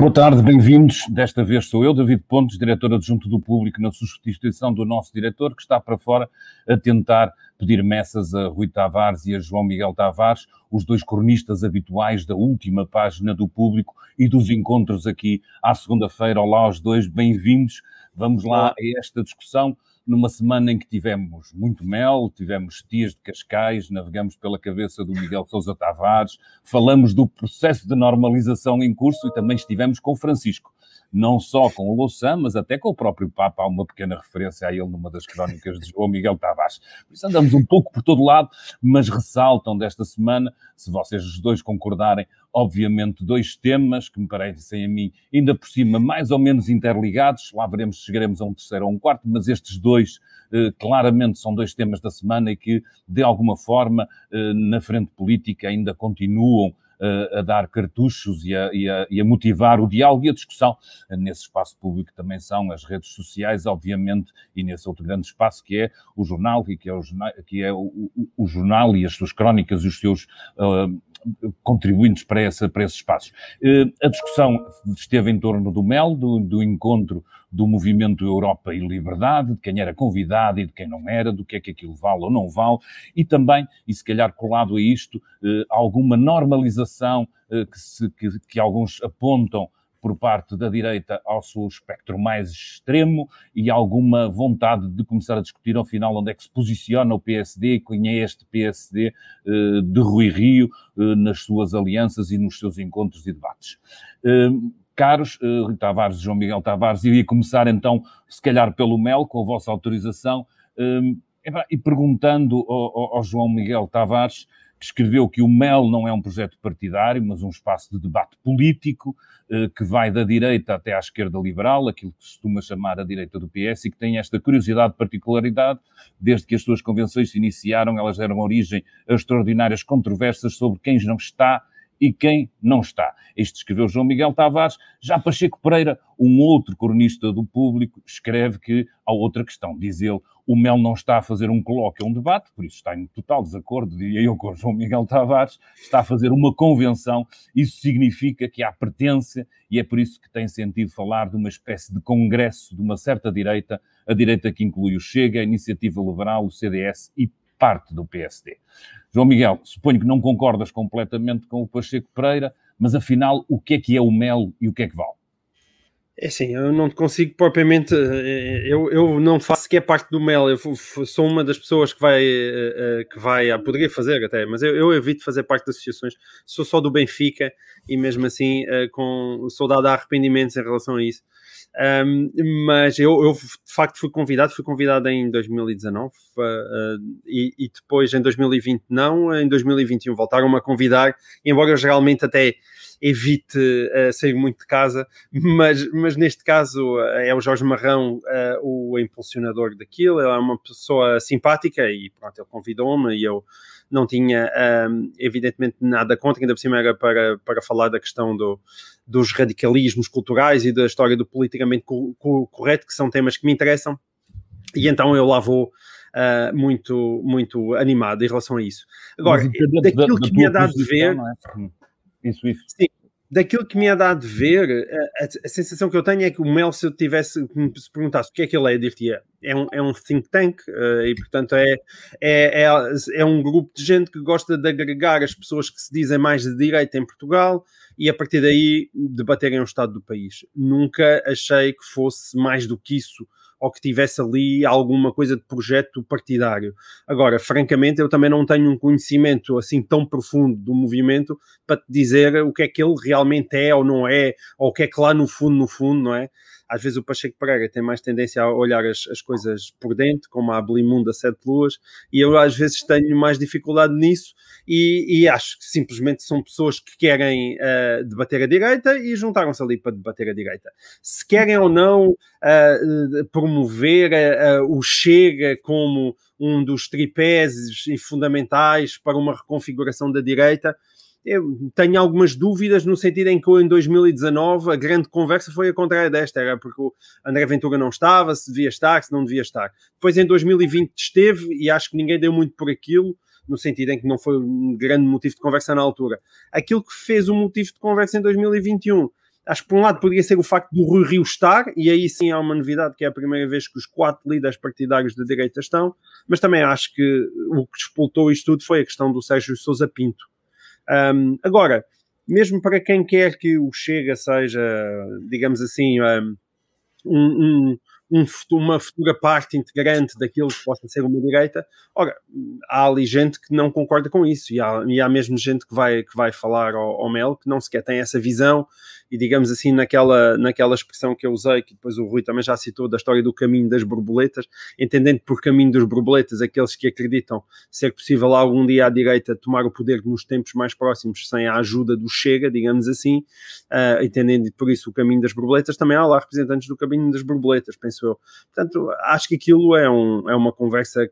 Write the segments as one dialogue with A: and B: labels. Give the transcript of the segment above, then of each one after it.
A: Boa tarde, bem-vindos. Desta vez sou eu, David Pontes, diretor adjunto do Público, na substituição do nosso diretor, que está para fora a tentar pedir messas a Rui Tavares e a João Miguel Tavares, os dois cronistas habituais da última página do Público e dos encontros aqui à segunda-feira. Olá aos dois, bem-vindos. Vamos lá a esta discussão numa semana em que tivemos muito mel, tivemos tias de Cascais, navegamos pela cabeça do Miguel Sousa Tavares, falamos do processo de normalização em curso e também estivemos com Francisco não só com o Louçã, mas até com o próprio Papa. Há uma pequena referência a ele numa das crónicas de João Miguel Tavares. Por isso andamos um pouco por todo lado, mas ressaltam desta semana, se vocês os dois concordarem, obviamente dois temas que me parecem a mim ainda por cima mais ou menos interligados. Lá veremos se chegaremos a um terceiro ou um quarto, mas estes dois eh, claramente são dois temas da semana e que, de alguma forma, eh, na frente política ainda continuam a dar cartuchos e a, e, a, e a, motivar o diálogo e a discussão. Nesse espaço público também são as redes sociais, obviamente, e nesse outro grande espaço que é o jornal, e que é o, que é o, o, o jornal e as suas crónicas e os seus uh, contribuintes para, essa, para esses espaços. Uh, a discussão esteve em torno do MEL, do, do encontro do movimento Europa e Liberdade, de quem era convidado e de quem não era, do que é que aquilo vale ou não vale, e também, e se calhar colado a isto, eh, alguma normalização eh, que, se, que, que alguns apontam por parte da direita ao seu espectro mais extremo e alguma vontade de começar a discutir ao final onde é que se posiciona o PSD quem é este PSD eh, de Rui Rio nas suas alianças e nos seus encontros e debates. Caros, uh, Rui Tavares João Miguel Tavares, iria começar então, se calhar pelo MEL, com a vossa autorização, e perguntando ao, ao, João Miguel Tavares, escreveu que o MEL não é um projeto partidário, mas um espaço de debate político, uh, que vai da direita até à esquerda liberal, aquilo que se costuma chamar a direita do PS, e que tem esta curiosidade, particularidade, desde que as suas convenções se iniciaram, elas deram origem a extraordinárias controvérsias sobre quem não está e quem não está. Isto escreveu João Miguel Tavares. Já Pacheco Pereira, um outro cronista do público, escreve que há outra questão. Diz ele, o Mel não está a fazer um colóquio, um debate, por isso está em total desacordo, diria eu, com João Miguel Tavares, está a fazer uma convenção. Isso significa que há pertença e é por isso que tem sentido falar de uma espécie de congresso de uma certa direita, a direita que inclui o Chega, a Iniciativa Liberal, o CDS e parte do PSD. João Miguel, suponho que não concordas completamente com o Pacheco Pereira, mas afinal, o que é que é o mel e o que é que vale?
B: É assim, eu não consigo propriamente, eh, eu, eu não faço sequer parte do Mel, eu sou uma das pessoas que vai, eh, eh, que vai, ah, poderia fazer até, mas eu, eu evito fazer parte das associações, sou só do Benfica e mesmo assim com, sou dado a arrependimentos em relação a isso. Um, mas eu, eu, de facto fui convidado, fui convidado em 2019 uh, uh, e, e, depois em 2020 não, em 2021 voltaram-me a convidar, embora eu geralmente até evite uh, sair muito de casa, mas, mas neste caso uh, é o Jorge Marrão uh, o impulsionador daquilo, ele é uma pessoa simpática e pronto, ele convidou-me e eu não tinha um, evidentemente nada contra, ainda por cima era para, para falar da questão do, dos radicalismos culturais e da história do politicamente co co correto, que são temas que me interessam, e então eu lá vou uh, muito, muito animado em relação a isso. Agora, daquilo da, que me é dado de ver... É? Sim, daquilo que me é dado de ver, a, a, sensação que eu tenho é que o Mel, se eu tivesse, se perguntasse o que é que ele é, diria, é um, é um think tank uh, e, portanto, é, é, é, é, um grupo de gente que gosta de agregar as pessoas que se dizem mais de direita em Portugal e, a partir daí, debaterem o estado do país. Nunca achei que fosse mais do que isso ou que tivesse ali alguma coisa de projeto partidário. Agora, francamente, eu também não tenho um conhecimento assim tão profundo do movimento para te dizer o que é que ele realmente é ou não é, ou o que é que lá no fundo, no fundo, não é? Às vezes o Pacheco Pereira tem mais tendência a olhar as, as coisas por dentro, como a Ablimunda Sete Luas, e eu às vezes tenho mais dificuldade nisso e, e acho que simplesmente são pessoas que querem uh, debater a direita e juntaram-se ali para debater a direita. Se querem ou não uh, promover uh, o Chega como um dos tripés e fundamentais para uma reconfiguração da direita, eu tenho algumas dúvidas no sentido em que em 2019 a grande conversa foi a contrária desta, era porque o André Ventura não estava, se devia estar, se não devia estar. Depois em 2020 esteve e acho que ninguém deu muito por aquilo, no sentido em que não foi um grande motivo de conversa na altura. Aquilo que fez o motivo de conversa em 2021 Acho que por um lado poderia ser o facto do Rui Rio estar, e aí sim há uma novidade, que é a primeira vez que os quatro líderes partidários da direita estão, mas também acho que o que despoltou isto tudo foi a questão do Sérgio Sousa Pinto. Um, agora, mesmo para quem quer que o Chega seja, digamos assim, um, um, um, uma futura parte integrante daquilo que possa ser uma direita. Ora, há ali gente que não concorda com isso e há, e há mesmo gente que vai, que vai falar ao, ao Mel que não sequer tem essa visão e digamos assim naquela, naquela expressão que eu usei, que depois o Rui também já citou, da história do caminho das borboletas, entendendo por caminho das borboletas aqueles que acreditam ser possível algum dia à direita tomar o poder nos tempos mais próximos sem a ajuda do Chega, digamos assim, uh, entendendo por isso o caminho das borboletas, também há lá representantes do caminho das borboletas, penso eu. Portanto, acho que aquilo é, um, é uma conversa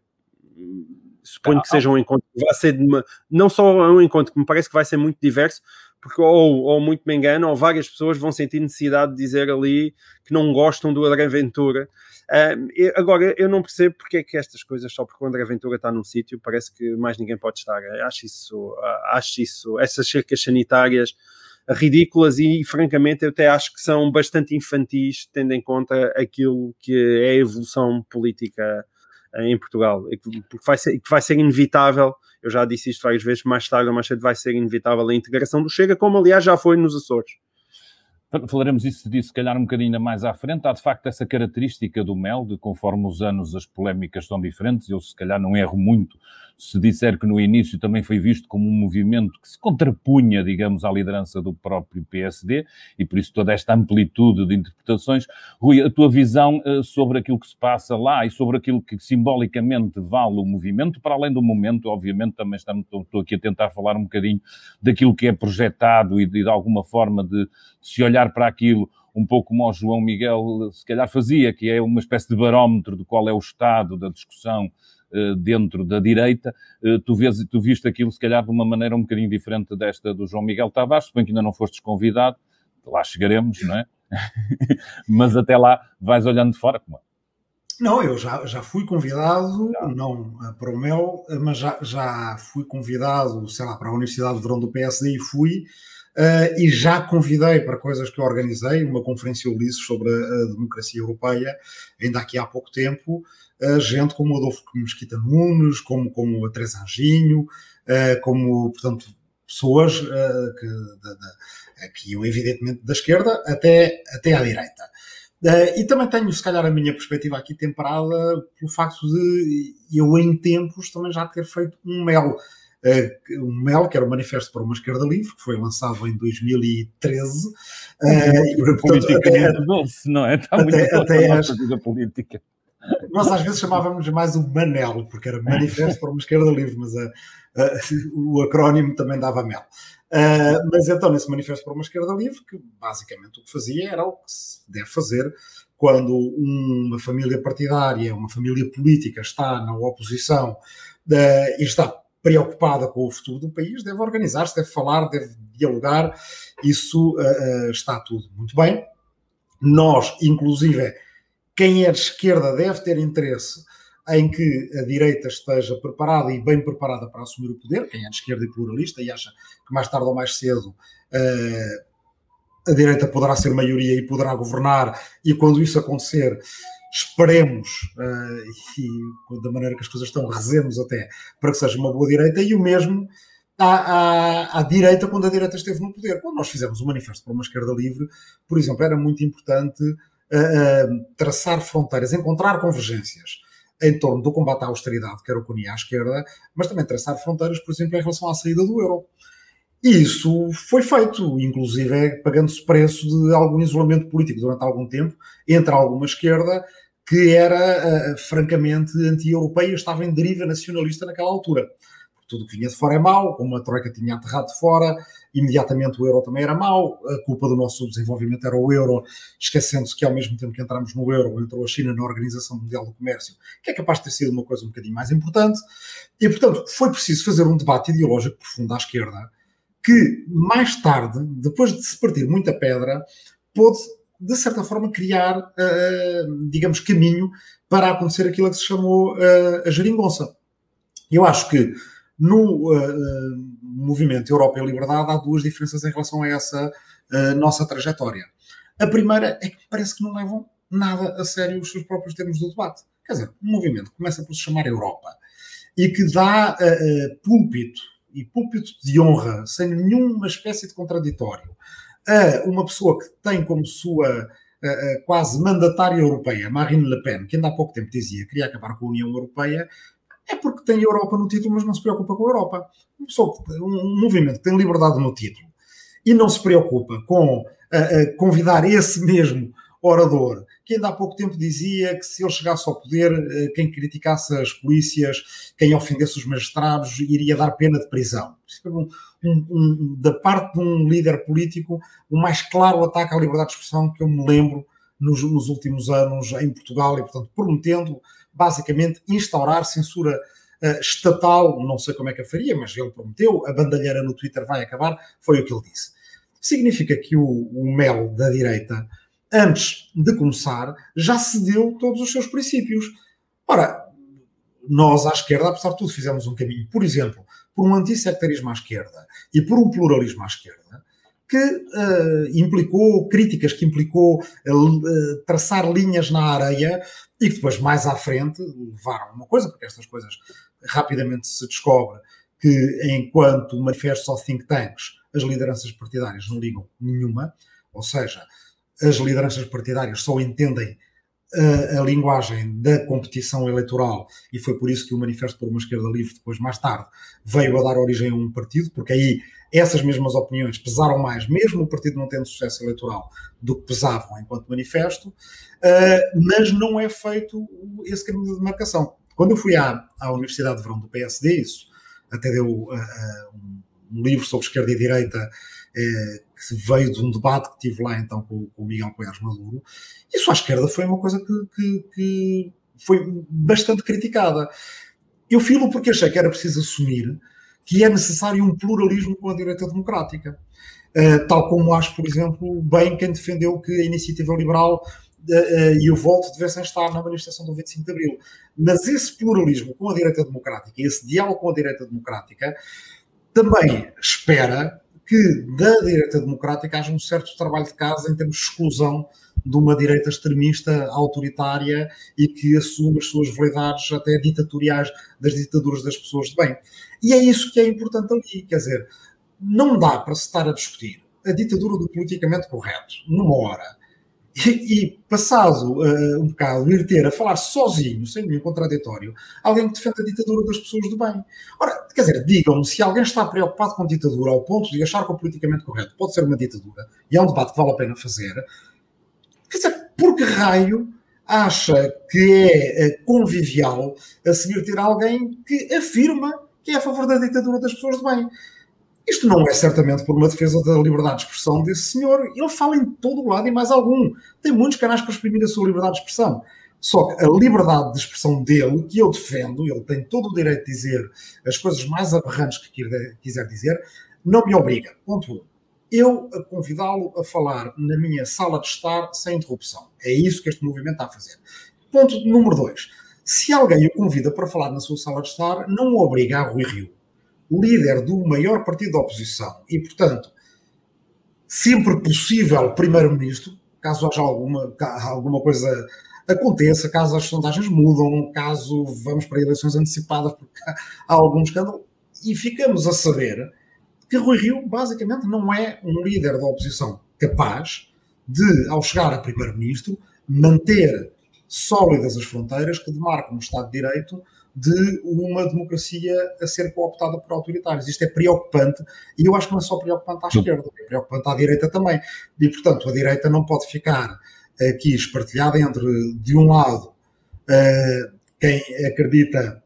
B: suponho que seja um encontro que vai ser uma, não só um encontro que me parece que vai ser muito diverso, porque ou, ou muito me engano, ou várias pessoas vão sentir necessidade de dizer ali que não gostam do André Ventura. Uh, eu, agora, eu não percebo porque é que estas coisas, só porque o André Ventura está num sítio, parece que mais ninguém pode estar. Acho isso, acho isso, essas cercas sanitárias ridículas e, francamente, eu até acho que são bastante infantis, tendo em conta aquilo que é a evolução política em Portugal, porque vai ser, que vai ser inevitável, eu já disse isto várias vezes, mais tarde ou mais cedo vai ser inevitável a integração do Chega, como aliás já foi nos Açores.
A: Falaremos isso disso, se calhar, um bocadinho mais à frente. Há, de facto, essa característica do MEL, de conforme os anos as polémicas são diferentes. Eu, se calhar, não erro muito se disser que no início também foi visto como um movimento que se contrapunha, digamos, à liderança do próprio PSD e por isso toda esta amplitude de interpretações. Rui, a tua visão uh, sobre aquilo que se passa lá e sobre aquilo que simbolicamente vale o movimento, para além do momento, obviamente, também estou aqui a tentar falar um bocadinho daquilo que é projetado e de, de alguma forma de, de se olhar para aquilo um pouco como o João Miguel se calhar fazia, que é uma espécie de barómetro de qual é o estado da discussão eh, dentro da direita, eh, tu, vês, tu viste aquilo se calhar de uma maneira um bocadinho diferente desta do João Miguel Tavares, se bem que ainda não fostes convidado, lá chegaremos, não é? Mas até lá vais olhando de fora como é.
C: Não, eu já, já fui convidado, já. não eh, para o MEL, mas já, já fui convidado, sei lá, para a Universidade de Verão do PSD e fui, uh, e já convidei para coisas que eu organizei, uma conferência Ulisses sobre a, a democracia europeia, ainda aqui há pouco tempo, uh, gente como Adolfo Mesquita Nunes, como, como a Teresa Anjinho, uh, como, portanto, pessoas que, da, da, que iam evidentemente da esquerda até, até à direita. E também tenho, se calhar, a minha perspectiva aqui temperada pelo facto de eu, em tempos, também já ter feito um mel um MEL, que era o Manifesto para uma Esquerda Livre, que foi lançado em 2013. Uh,
A: e, portanto, até, doce, não é? Está muito
C: até, até as, política. Nós às vezes chamávamos mais o Manel, porque era Manifesto para uma Esquerda Livre, mas a, a, o acrónimo também dava mel. Uh, mas então, nesse Manifesto para uma Esquerda Livre, que basicamente o que fazia era o que se deve fazer quando uma família partidária, uma família política está na oposição uh, e está preocupada com o futuro do país, deve organizar-se, deve falar, deve dialogar. Isso uh, está tudo muito bem. Nós, inclusive, quem é de esquerda deve ter interesse em que a direita esteja preparada e bem preparada para assumir o poder, quem é de esquerda e pluralista e acha que mais tarde ou mais cedo uh, a direita poderá ser maioria e poderá governar, e quando isso acontecer, esperemos, uh, e da maneira que as coisas estão, rezemos até, para que seja uma boa direita, e o mesmo à, à, à, direita quando a direita esteve no poder. Quando nós fizemos o Manifesto para uma Esquerda Livre, por exemplo, era muito importante uh, uh, traçar fronteiras, encontrar convergências em torno do combate à austeridade, que era o que unia à esquerda, mas também traçar fronteiras, por exemplo, em relação à saída do euro. E isso foi feito, inclusive é pagando-se preço de algum isolamento político durante algum tempo entre alguma esquerda que era uh, francamente anti-europeia, estava em deriva nacionalista naquela altura. Tudo que vinha de fora é mau, como a Troika tinha aterrado de fora, imediatamente o euro também era mau, a culpa do nosso desenvolvimento era o euro, esquecendo-se que ao mesmo tempo que entramos no euro, entrou a China na Organização Mundial do Comércio, que é capaz de ter sido uma coisa um bocadinho mais importante. E, portanto, foi preciso fazer um debate ideológico profundo à esquerda, que mais tarde, depois de se partir muita pedra, pôde, de certa forma, criar, uh, digamos, caminho para acontecer aquilo que se chamou uh, a geringonça. Eu acho que no uh, movimento Europa e Liberdade há duas diferenças em relação a essa nossa trajetória. A primeira é que parece que não levam nada a sério os seus próprios termos do debate. Quer dizer, um movimento que começa por se chamar Europa e que dá púlpito e púlpito de honra, sem nenhuma espécie de contraditório, a uma pessoa que tem como sua uh, quase mandatária europeia, Marine Le Pen, que ainda há pouco tempo dizia que queria acabar com a União Europeia, é porque tem Europa no título, mas não se preocupa com a Europa. Um, um movimento que tem liberdade no título e não se preocupa com uh, convidar esse mesmo orador, que ainda há pouco tempo dizia que se ele chegasse ao poder, eh, quem criticasse as polícias, quem ofendesse os magistrados, iria dar pena de prisão. Um, um, da parte de um líder político, o mais claro ataque à liberdade de expressão que eu me lembro nos, nos últimos anos em Portugal, e portanto prometendo basicamente instaurar censura uh, estatal, não sei como é que a faria, mas ele prometeu, a bandalheira no Twitter vai acabar, foi o que ele disse. Significa que o, o Mel da direita antes de começar, já cedeu todos os seus princípios. Ora, nós à esquerda, apesar de tudo, fizemos um caminho, por exemplo, por um antissectarismo à esquerda e por um pluralismo à esquerda, que uh, implicou críticas, que implicou uh, traçar linhas na areia e que depois, mais à frente, levaram uma coisa, porque estas coisas rapidamente se descobre que, enquanto manifestos ou think tanks, as lideranças partidárias não ligam nenhuma, ou seja, as lideranças partidárias só entendem a, a, linguagem da competição eleitoral e foi por isso que o Manifesto por uma Esquerda Livre, depois, mais tarde, veio a dar origem a um partido, porque aí essas mesmas opiniões pesaram mais, mesmo o partido não tendo sucesso eleitoral, do que pesavam enquanto manifesto, uh, mas não é feito esse caminho de demarcação. Quando eu fui à, à Universidade de Verão do PSD, isso até deu uh, um livro sobre esquerda e direita que veio de um debate que tive lá então com, com o Miguel Coelhos Maduro, isso à esquerda foi uma coisa que, que, que foi bastante criticada. Eu filo porque achei que era preciso assumir que é necessário um pluralismo com a direita democrática. Uh, tal como acho, por exemplo, bem quem defendeu que a iniciativa liberal uh, uh, e o voto devessem estar na manifestação do 25 de Abril. Mas esse pluralismo com a direita democrática, esse diálogo com a direita democrática, também espera que da direita democrática haja um certo trabalho de casa em termos de exclusão de uma direita extremista, autoritária e que assume as suas veleidades até ditatoriais das ditaduras das pessoas de bem. E é isso que é importante ali, quer dizer, não dá para se estar a discutir a ditadura do politicamente correto numa hora e, passado uh, um bocado, ir ter a falar sozinho, sem nenhum contraditório, alguém que defende a ditadura das pessoas do bem. Ora, quer dizer, digam-me se alguém está preocupado com ditadura ao ponto de achar que o politicamente correto pode ser uma ditadura, e é um debate que vale a pena fazer, quer dizer, por que raio acha que é eh, convivial a seguir ter alguém que afirma que é a favor da ditadura das pessoas de bem? Isto não é certamente por uma defesa da liberdade de expressão desse senhor. Ele fala em todo o lado e mais algum. Tem muitos canais para exprimir a sua liberdade de expressão. Só que a liberdade de expressão dele, que eu defendo, ele tem todo o direito de dizer as coisas mais aberrantes que quiser dizer, não me obriga. Ponto 1. Um. Eu a convidá-lo a falar na minha sala de estar sem interrupção. É isso que este movimento está a fazer. Ponto número 2. Se alguém o convida para falar na sua sala de estar, não o obriga a Rui Rio líder do maior partido da oposição e, portanto, sempre possível primeiro-ministro, caso haja alguma, alguma coisa aconteça, caso as sondagens mudam, caso vamos para eleições antecipadas porque há algum escândalo, e ficamos a saber que Rui Rio basicamente não é um líder da oposição capaz de, ao chegar a primeiro-ministro, manter sólidas as fronteiras que demarcam o Estado de Direito de uma democracia a ser cooptada por autoritários. Isto é preocupante e eu acho que não é só preocupante à esquerda, é preocupante à direita também. E, portanto, a direita não pode ficar aqui espartilhada entre, de um lado, uh, quem acredita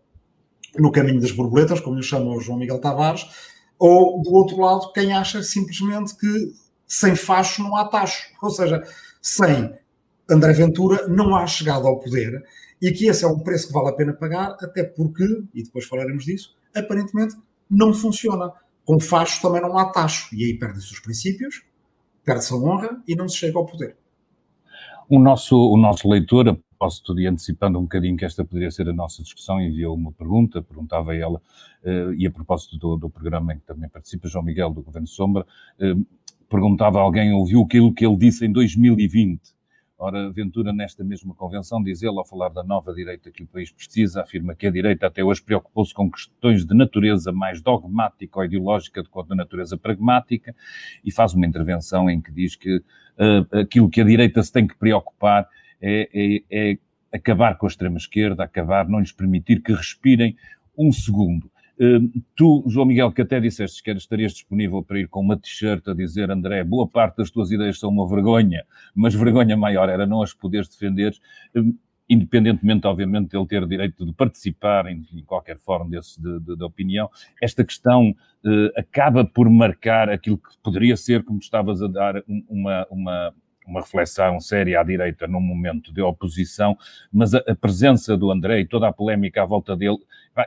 C: no caminho das borboletas, como lhe chama o João Miguel Tavares, ou do outro lado, quem acha simplesmente que sem facho não há tacho. Ou seja, sem André Ventura não há chegado ao poder e que esse é um preço que vale a pena pagar, até porque, e depois falaremos disso, aparentemente não funciona. Com fachos também não há tacho, e aí perdem-se os princípios, perde-se a honra e não se chega ao poder.
A: O nosso, o nosso leitor, posso te ir antecipando um bocadinho que esta poderia ser a nossa discussão, enviou uma pergunta, perguntava ela, uh, e a propósito do, do programa em que também participa, João Miguel, do Governo Sombra, uh, perguntava a alguém, ouviu aquilo que ele disse em 2020. Ora, Ventura, nesta mesma convenção, diz ele, ao falar da nova direita que o país precisa, afirma que a direita até hoje preocupou-se com questões de natureza mais dogmática ou ideológica do que de natureza pragmática, e faz uma intervenção em que diz que uh, aquilo que a direita se tem que preocupar é, é, é acabar com a extrema-esquerda, acabar, não lhes permitir que respirem um segundo. Hum, tu, João Miguel, que até disseste que estarias disponível para ir com uma t-shirt a dizer, André, boa parte das tuas ideias são uma vergonha, mas vergonha maior era não as poderes defender, hum, independentemente, obviamente, de ele ter direito de participar em, em qualquer fórum desse de, de, de, opinião, esta questão uh, acaba por marcar aquilo que poderia ser, como estavas a dar, uma, uma, uma reflexão séria à direita num momento de oposição, mas a, a, presença do André e toda a polémica à volta dele,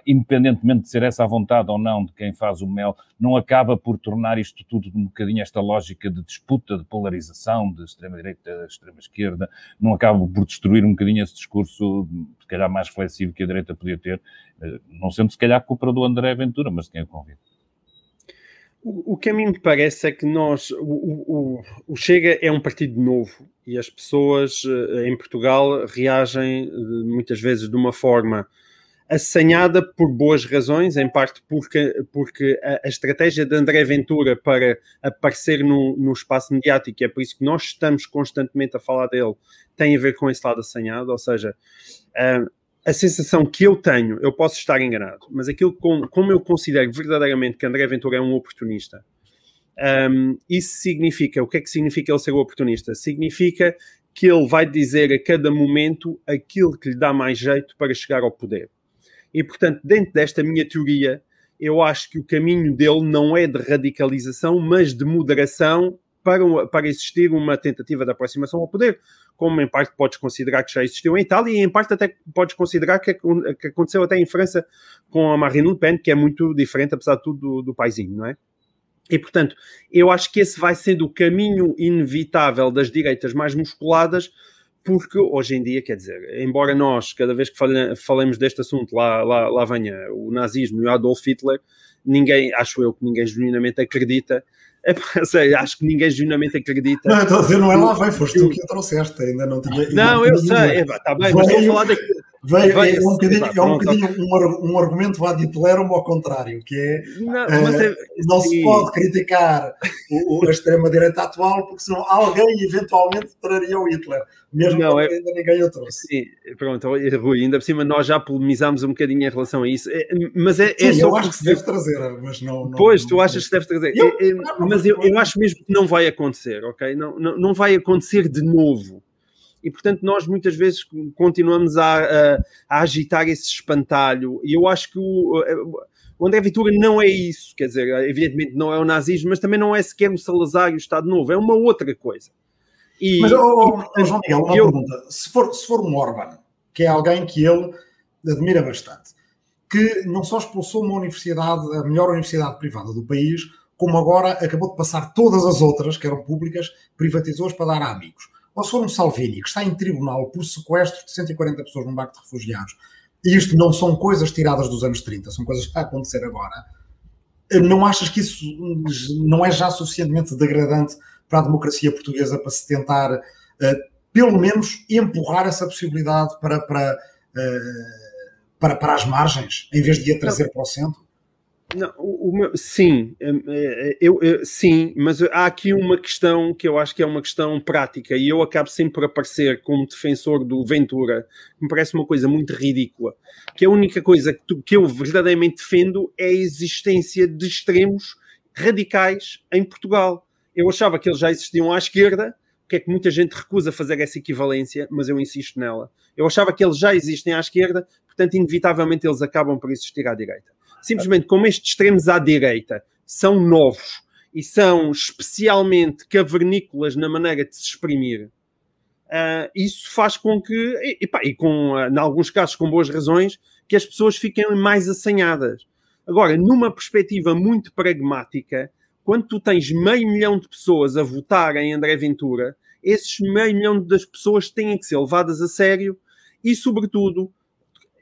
A: independentemente de ser essa a vontade ou não de quem faz o mel, não acaba por tornar isto tudo um bocadinho esta lógica de disputa, de polarização, de extrema-direita, extrema-esquerda, não acaba por destruir um bocadinho esse discurso, se calhar mais flexível que a direita podia ter, eh, não sendo se calhar culpa do André Ventura, mas de quem o convida.
B: O, que a mim me parece é que nós, o, o, o, Chega é um partido novo e as pessoas eh, em Portugal reagem eh, muitas vezes de uma forma assanhada por boas razões, em parte porque, porque a, a estratégia de André Ventura para aparecer no, no espaço mediático, e é por isso que nós estamos constantemente a falar dele, tem a ver com esse lado assanhado, ou seja, uh, a sensação que eu tenho, eu posso estar enganado, mas aquilo com, como eu considero verdadeiramente que André Ventura é um oportunista, um, isso significa, o que é que significa ele ser um oportunista? Significa que ele vai dizer a cada momento aquilo que lhe dá mais jeito para chegar ao poder. E, portanto, dentro desta minha teoria, eu acho que o caminho dele não é de radicalização, mas de moderação para, para existir uma tentativa de aproximação ao poder como em parte podes considerar que já existiu em Itália e em parte até podes considerar que, que aconteceu até em França com a Marine Le Pen, que é muito diferente, apesar de tudo, do, do paizinho, não é? E, portanto, eu acho que esse vai sendo o caminho inevitável das direitas mais musculadas, porque hoje em dia, quer dizer, embora nós, cada vez que falemos deste assunto, lá, lá, lá venha o nazismo e o Adolf Hitler, ninguém, acho eu que ninguém genuinamente acredita é, sei, acho que ninguém genuinamente acredita.
C: Não, estou a dizer, não é lá, vai, foste tu que o trouxeste, ainda não tinha.
B: Não, eu sei, está bem, mas estou a falar daqui.
C: Veio, é, um bocadinho, é um, bocadinho um, um argumento vá de Hitlerum ao contrário, que é não, uh, é, não se pode criticar o, o, a extrema-direita atual, porque senão alguém eventualmente traria o Hitler, mesmo não, é, ainda ninguém o trouxe.
B: Sim, pronto, Rui, ainda por cima nós já polemizámos um bocadinho em relação a isso, é, mas é,
C: é
B: sim,
C: eu acho que se deve trazer, mas não. não
B: pois, tu achas que se deve trazer, eu, é, mas eu, eu acho mesmo que não vai acontecer, ok? Não, não, não vai acontecer de novo e portanto nós muitas vezes continuamos a, a, a agitar esse espantalho e eu acho que o, o André Vitura não é isso, quer dizer, evidentemente não é o nazismo, mas também não é sequer o Salazar e o Estado Novo, é uma outra coisa.
C: E, mas, oh, oh, João Miguel, uma eu, pergunta. Se for, se for um Orban, que é alguém que ele admira bastante, que não só expulsou uma universidade, a melhor universidade privada do país, como agora acabou de passar todas as outras, que eram públicas, privatizou-as para dar a amigos ou se for um Salvini que está em tribunal por sequestro de 140 pessoas num barco de refugiados, e isto não são coisas tiradas dos anos 30, são coisas que estão a acontecer agora, não achas que isso não é já suficientemente degradante para a democracia portuguesa para se tentar, uh, pelo menos, empurrar essa possibilidade para, para, uh, para, para as margens, em vez de a trazer para o centro?
B: Não, o, o meu, sim, hum, é, é, eu, eu, sim, mas há aqui uma questão que eu acho que é uma questão prática e eu acabo sempre por aparecer como defensor do Ventura, que me parece uma coisa muito ridícula, que a única coisa que, tu, que eu verdadeiramente defendo é a existência de extremos radicais em Portugal. Eu achava que eles já existiam à esquerda, que é que muita gente recusa fazer essa equivalência, mas eu insisto nela. Eu achava que eles já existem à esquerda, portanto, inevitavelmente eles acabam por existir à direita simplesmente como estes extremos à direita são novos e são especialmente cavernícolas na maneira de se exprimir, uh, isso faz com que, e, e, com, uh, em alguns casos com boas razões, que as pessoas fiquem mais assanhadas. Agora, numa perspectiva muito pragmática, quando tu tens meio milhão de pessoas a votar em André Ventura, esses meio milhão das pessoas têm que ser levadas a sério e, sobretudo,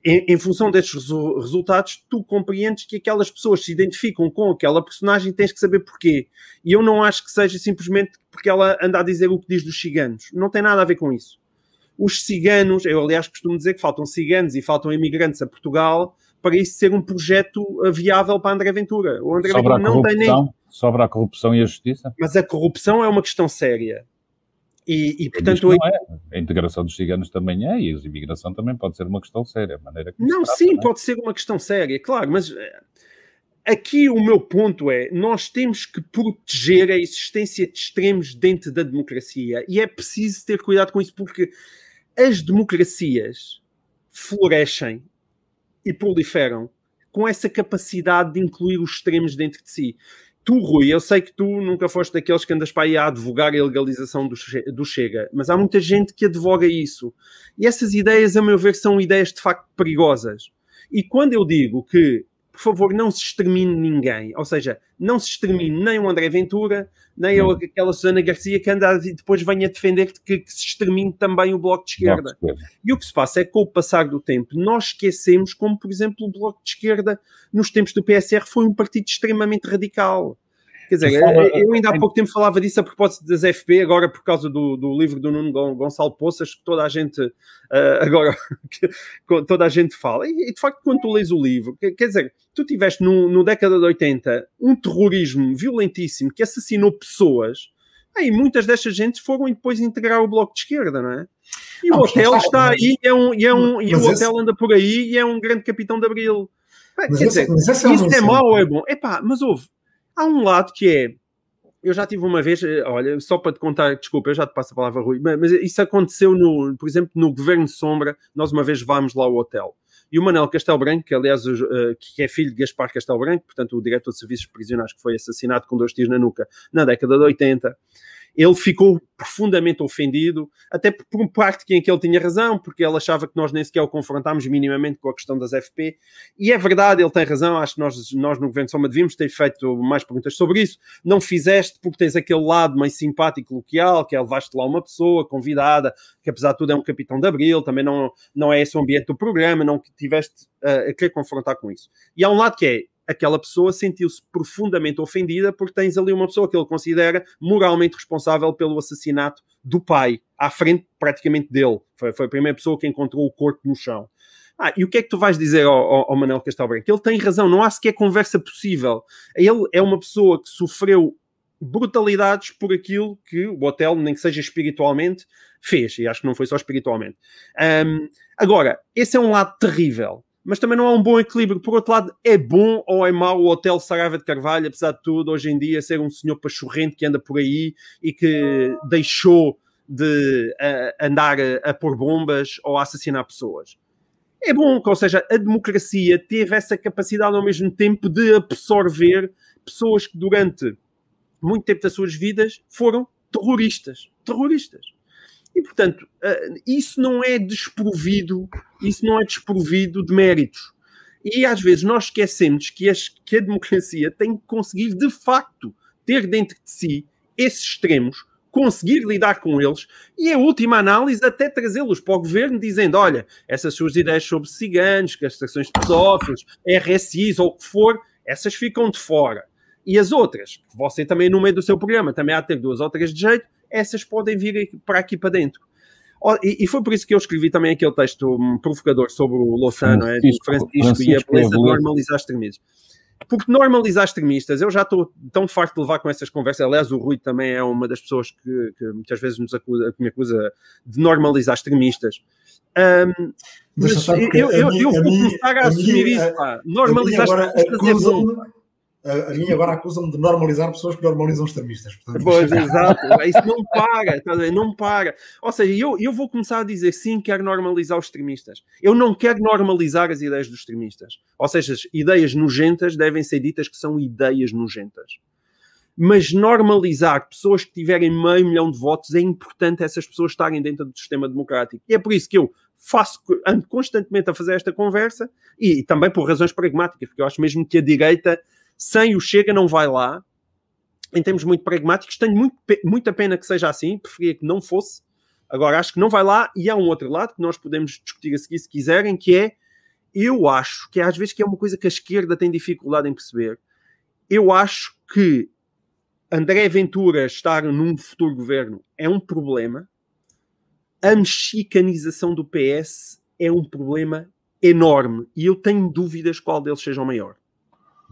B: em, em, função destes resultados, tu compreendes que aquelas pessoas se identificam com aquela personagem e tens que saber porquê. E eu não acho que seja simplesmente porque ela anda a dizer o que diz dos ciganos. Não tem nada a ver com isso. Os ciganos, eu aliás costumo dizer que faltam ciganos e faltam imigrantes a Portugal para isso ser um projeto viável para André Ventura.
A: O André Ventura não tem nem. Sobre a corrupção e a justiça?
B: Mas a corrupção é uma questão séria. E, e portanto.
A: É. A integração dos ciganos também é, e a imigração também pode ser uma questão séria. maneira
B: não, trata, sim, não é? pode ser uma questão séria, claro, mas eh, aqui o meu ponto é: nós temos que proteger a existência de extremos dentro da democracia e é preciso ter cuidado com isso, porque as democracias florescem e proliferam com essa capacidade de incluir os extremos dentro de si tu, Rui, eu sei que tu nunca foste daqueles que andas para aí a advogar a legalização do, Chega, mas há muita gente que advoga isso. E essas ideias, a meu ver, são ideias de facto perigosas. E quando eu digo que por favor, não se extermine ninguém. Ou seja, não se extermine nem o André Ventura, nem aquela Susana Garcia que anda e depois venha defender que, que, se extermine também o Bloco de Esquerda. Bloco de esquerda. E o que se passa é que, com o passar do tempo, nós esquecemos como, por exemplo, o Bloco de Esquerda, nos tempos do PSR, foi um partido extremamente radical. Quer dizer, eu ainda há pouco tempo falava disso a propósito das FP, agora por causa do, do livro do Nuno Gonçalo Poças, que toda a gente uh, agora toda a gente fala. E, de facto, quando tu lês o livro, quer, dizer, tu tiveste no, no década de 80 um terrorismo violentíssimo que assassinou pessoas. Aí muitas destas gentes foram depois integrar o bloco de esquerda, não é? E não, o hotel está aí, é um, e, é um, e o esse... hotel anda por aí e é um grande capitão de abril. Mas Quer esse, dizer, é isso é mau ou é bom? Epá, mas houve Há um lado que é. Eu já tive uma vez, eh, olha, só para te contar, desculpa, eu já te passo a palavra, Rui, mas isso aconteceu, no, por exemplo, no Governo Sombra. Nós uma vez vamos lá ao hotel e o Manel Castelo Branco, que aliás uh, que é filho de Gaspar Castelo Branco, portanto o diretor de serviços prisionais que foi assassinado com dois tiros na nuca na década de 80, ele ficou profundamente ofendido, até por parte em que ele tinha razão, porque ele achava que nós nem sequer o confrontámos minimamente com a questão das FP. E é verdade, ele tem razão. Acho que nós, nós no Governo Soma devíamos ter feito mais perguntas sobre isso. Não fizeste porque tens aquele lado meio simpático local, que é levaste lá uma pessoa convidada, que apesar de tudo é um capitão de abril, também não, não é esse o ambiente do programa, não tiveste uh, a querer confrontar com isso. E há um lado que é aquela pessoa sentiu-se profundamente ofendida porque tens ali uma pessoa que ele considera moralmente responsável pelo assassinato do pai, à frente praticamente dele. Foi, foi a primeira pessoa que encontrou o corpo no chão. Ah, e o que é que tu vais dizer ao, ao, ao Manuel Castelo Branco? Ele tem razão, não há sequer conversa possível. Ele é uma pessoa que sofreu brutalidades por aquilo que o hotel, nem que seja espiritualmente, fez. E acho que não foi só espiritualmente. Um, agora, esse é um lado terrível mas também não há um bom equilíbrio. Por outro lado, é bom ou é mau o Hotel Saraiva de Carvalho, apesar de tudo, hoje em dia ser um senhor pachorrente que anda por aí e que deixou de uh, andar a, a pôr bombas ou a assassinar pessoas. É bom, ou seja, a democracia teve essa capacidade ao mesmo tempo de absorver pessoas que durante muito tempo das suas vidas foram terroristas. Terroristas. E, portanto, uh, isso não é desprovido, isso não é desprovido de méritos. E às vezes nós esquecemos que, as, que a democracia tem que conseguir, de facto, ter dentro de si esses extremos, conseguir lidar com eles e, a última análise, até trazê-los para o governo, dizendo: olha, essas suas ideias sobre ciganos, castrações de pedófilos, RSIs ou o que for, essas ficam de fora. E as outras, que você também, no meio do seu programa, também há de ter duas ou três de jeito, essas podem vir para aqui para dentro. E, e, foi por isso que eu escrevi também aquele texto provocador sobre o Lozano, é, de Francisco e a beleza de normalizar extremistas. Porque normalizar extremistas, eu já estou tão farto de levar com essas conversas. Aliás, o Rui também é uma das pessoas que, que muitas vezes nos acusa, me acusa de normalizar extremistas. Um, mas, eu, eu, eu, eu, vou começar a, a assumir isso. Normalizar extremistas é bom
C: a, mim agora acusam-me de normalizar pessoas que normalizam extremistas.
B: Portanto, pois, exato. Isso não para, tá não para. Ou seja, eu, eu vou começar a dizer sim, quero normalizar os extremistas. Eu não quero normalizar as ideias dos extremistas. Ou seja, as ideias nojentas devem ser ditas que são ideias nojentas. Mas normalizar pessoas que tiverem meio milhão de votos é importante essas pessoas estarem dentro do sistema democrático. E é por isso que eu faço, ando constantemente a fazer esta conversa e, e também por razões pragmáticas, porque eu acho mesmo que a direita sem o Chega não vai lá. Em termos muito pragmáticos, tenho muito, muita pena que seja assim, preferia que não fosse. Agora, acho que não vai lá, e há um outro lado que nós podemos discutir a seguir se quiserem, que é eu acho que às vezes que é uma coisa que a esquerda tem dificuldade em perceber. Eu acho que André Ventura estar num futuro governo é um problema. A mexicanização do PS é um problema enorme e eu tenho dúvidas qual deles seja o maior.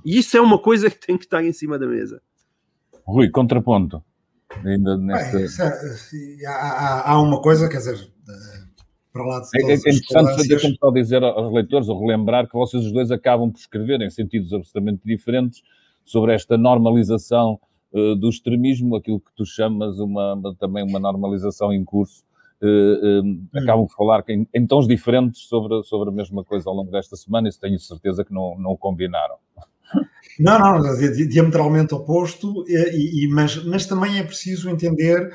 B: E isso é uma coisa que tem que estar em cima da mesa.
A: Rui, contraponto.
C: Ainda nesta... Bem, há, há, uma coisa, quer dizer, para lá de
A: é, é, é interessante, deixa-me só dizer aos leitores, ou relembrar, que vocês os dois acabam por escrever em sentidos absolutamente diferentes sobre esta normalização uh, do extremismo, aquilo que tu chamas uma, também uma normalização em curso. Uh, uh, acabam por falar em, em, tons diferentes sobre, sobre a mesma coisa ao longo desta semana, e tenho certeza que não, não combinaram.
C: Não, não, diametralmente oposto, e, e, mas, mas também é preciso entender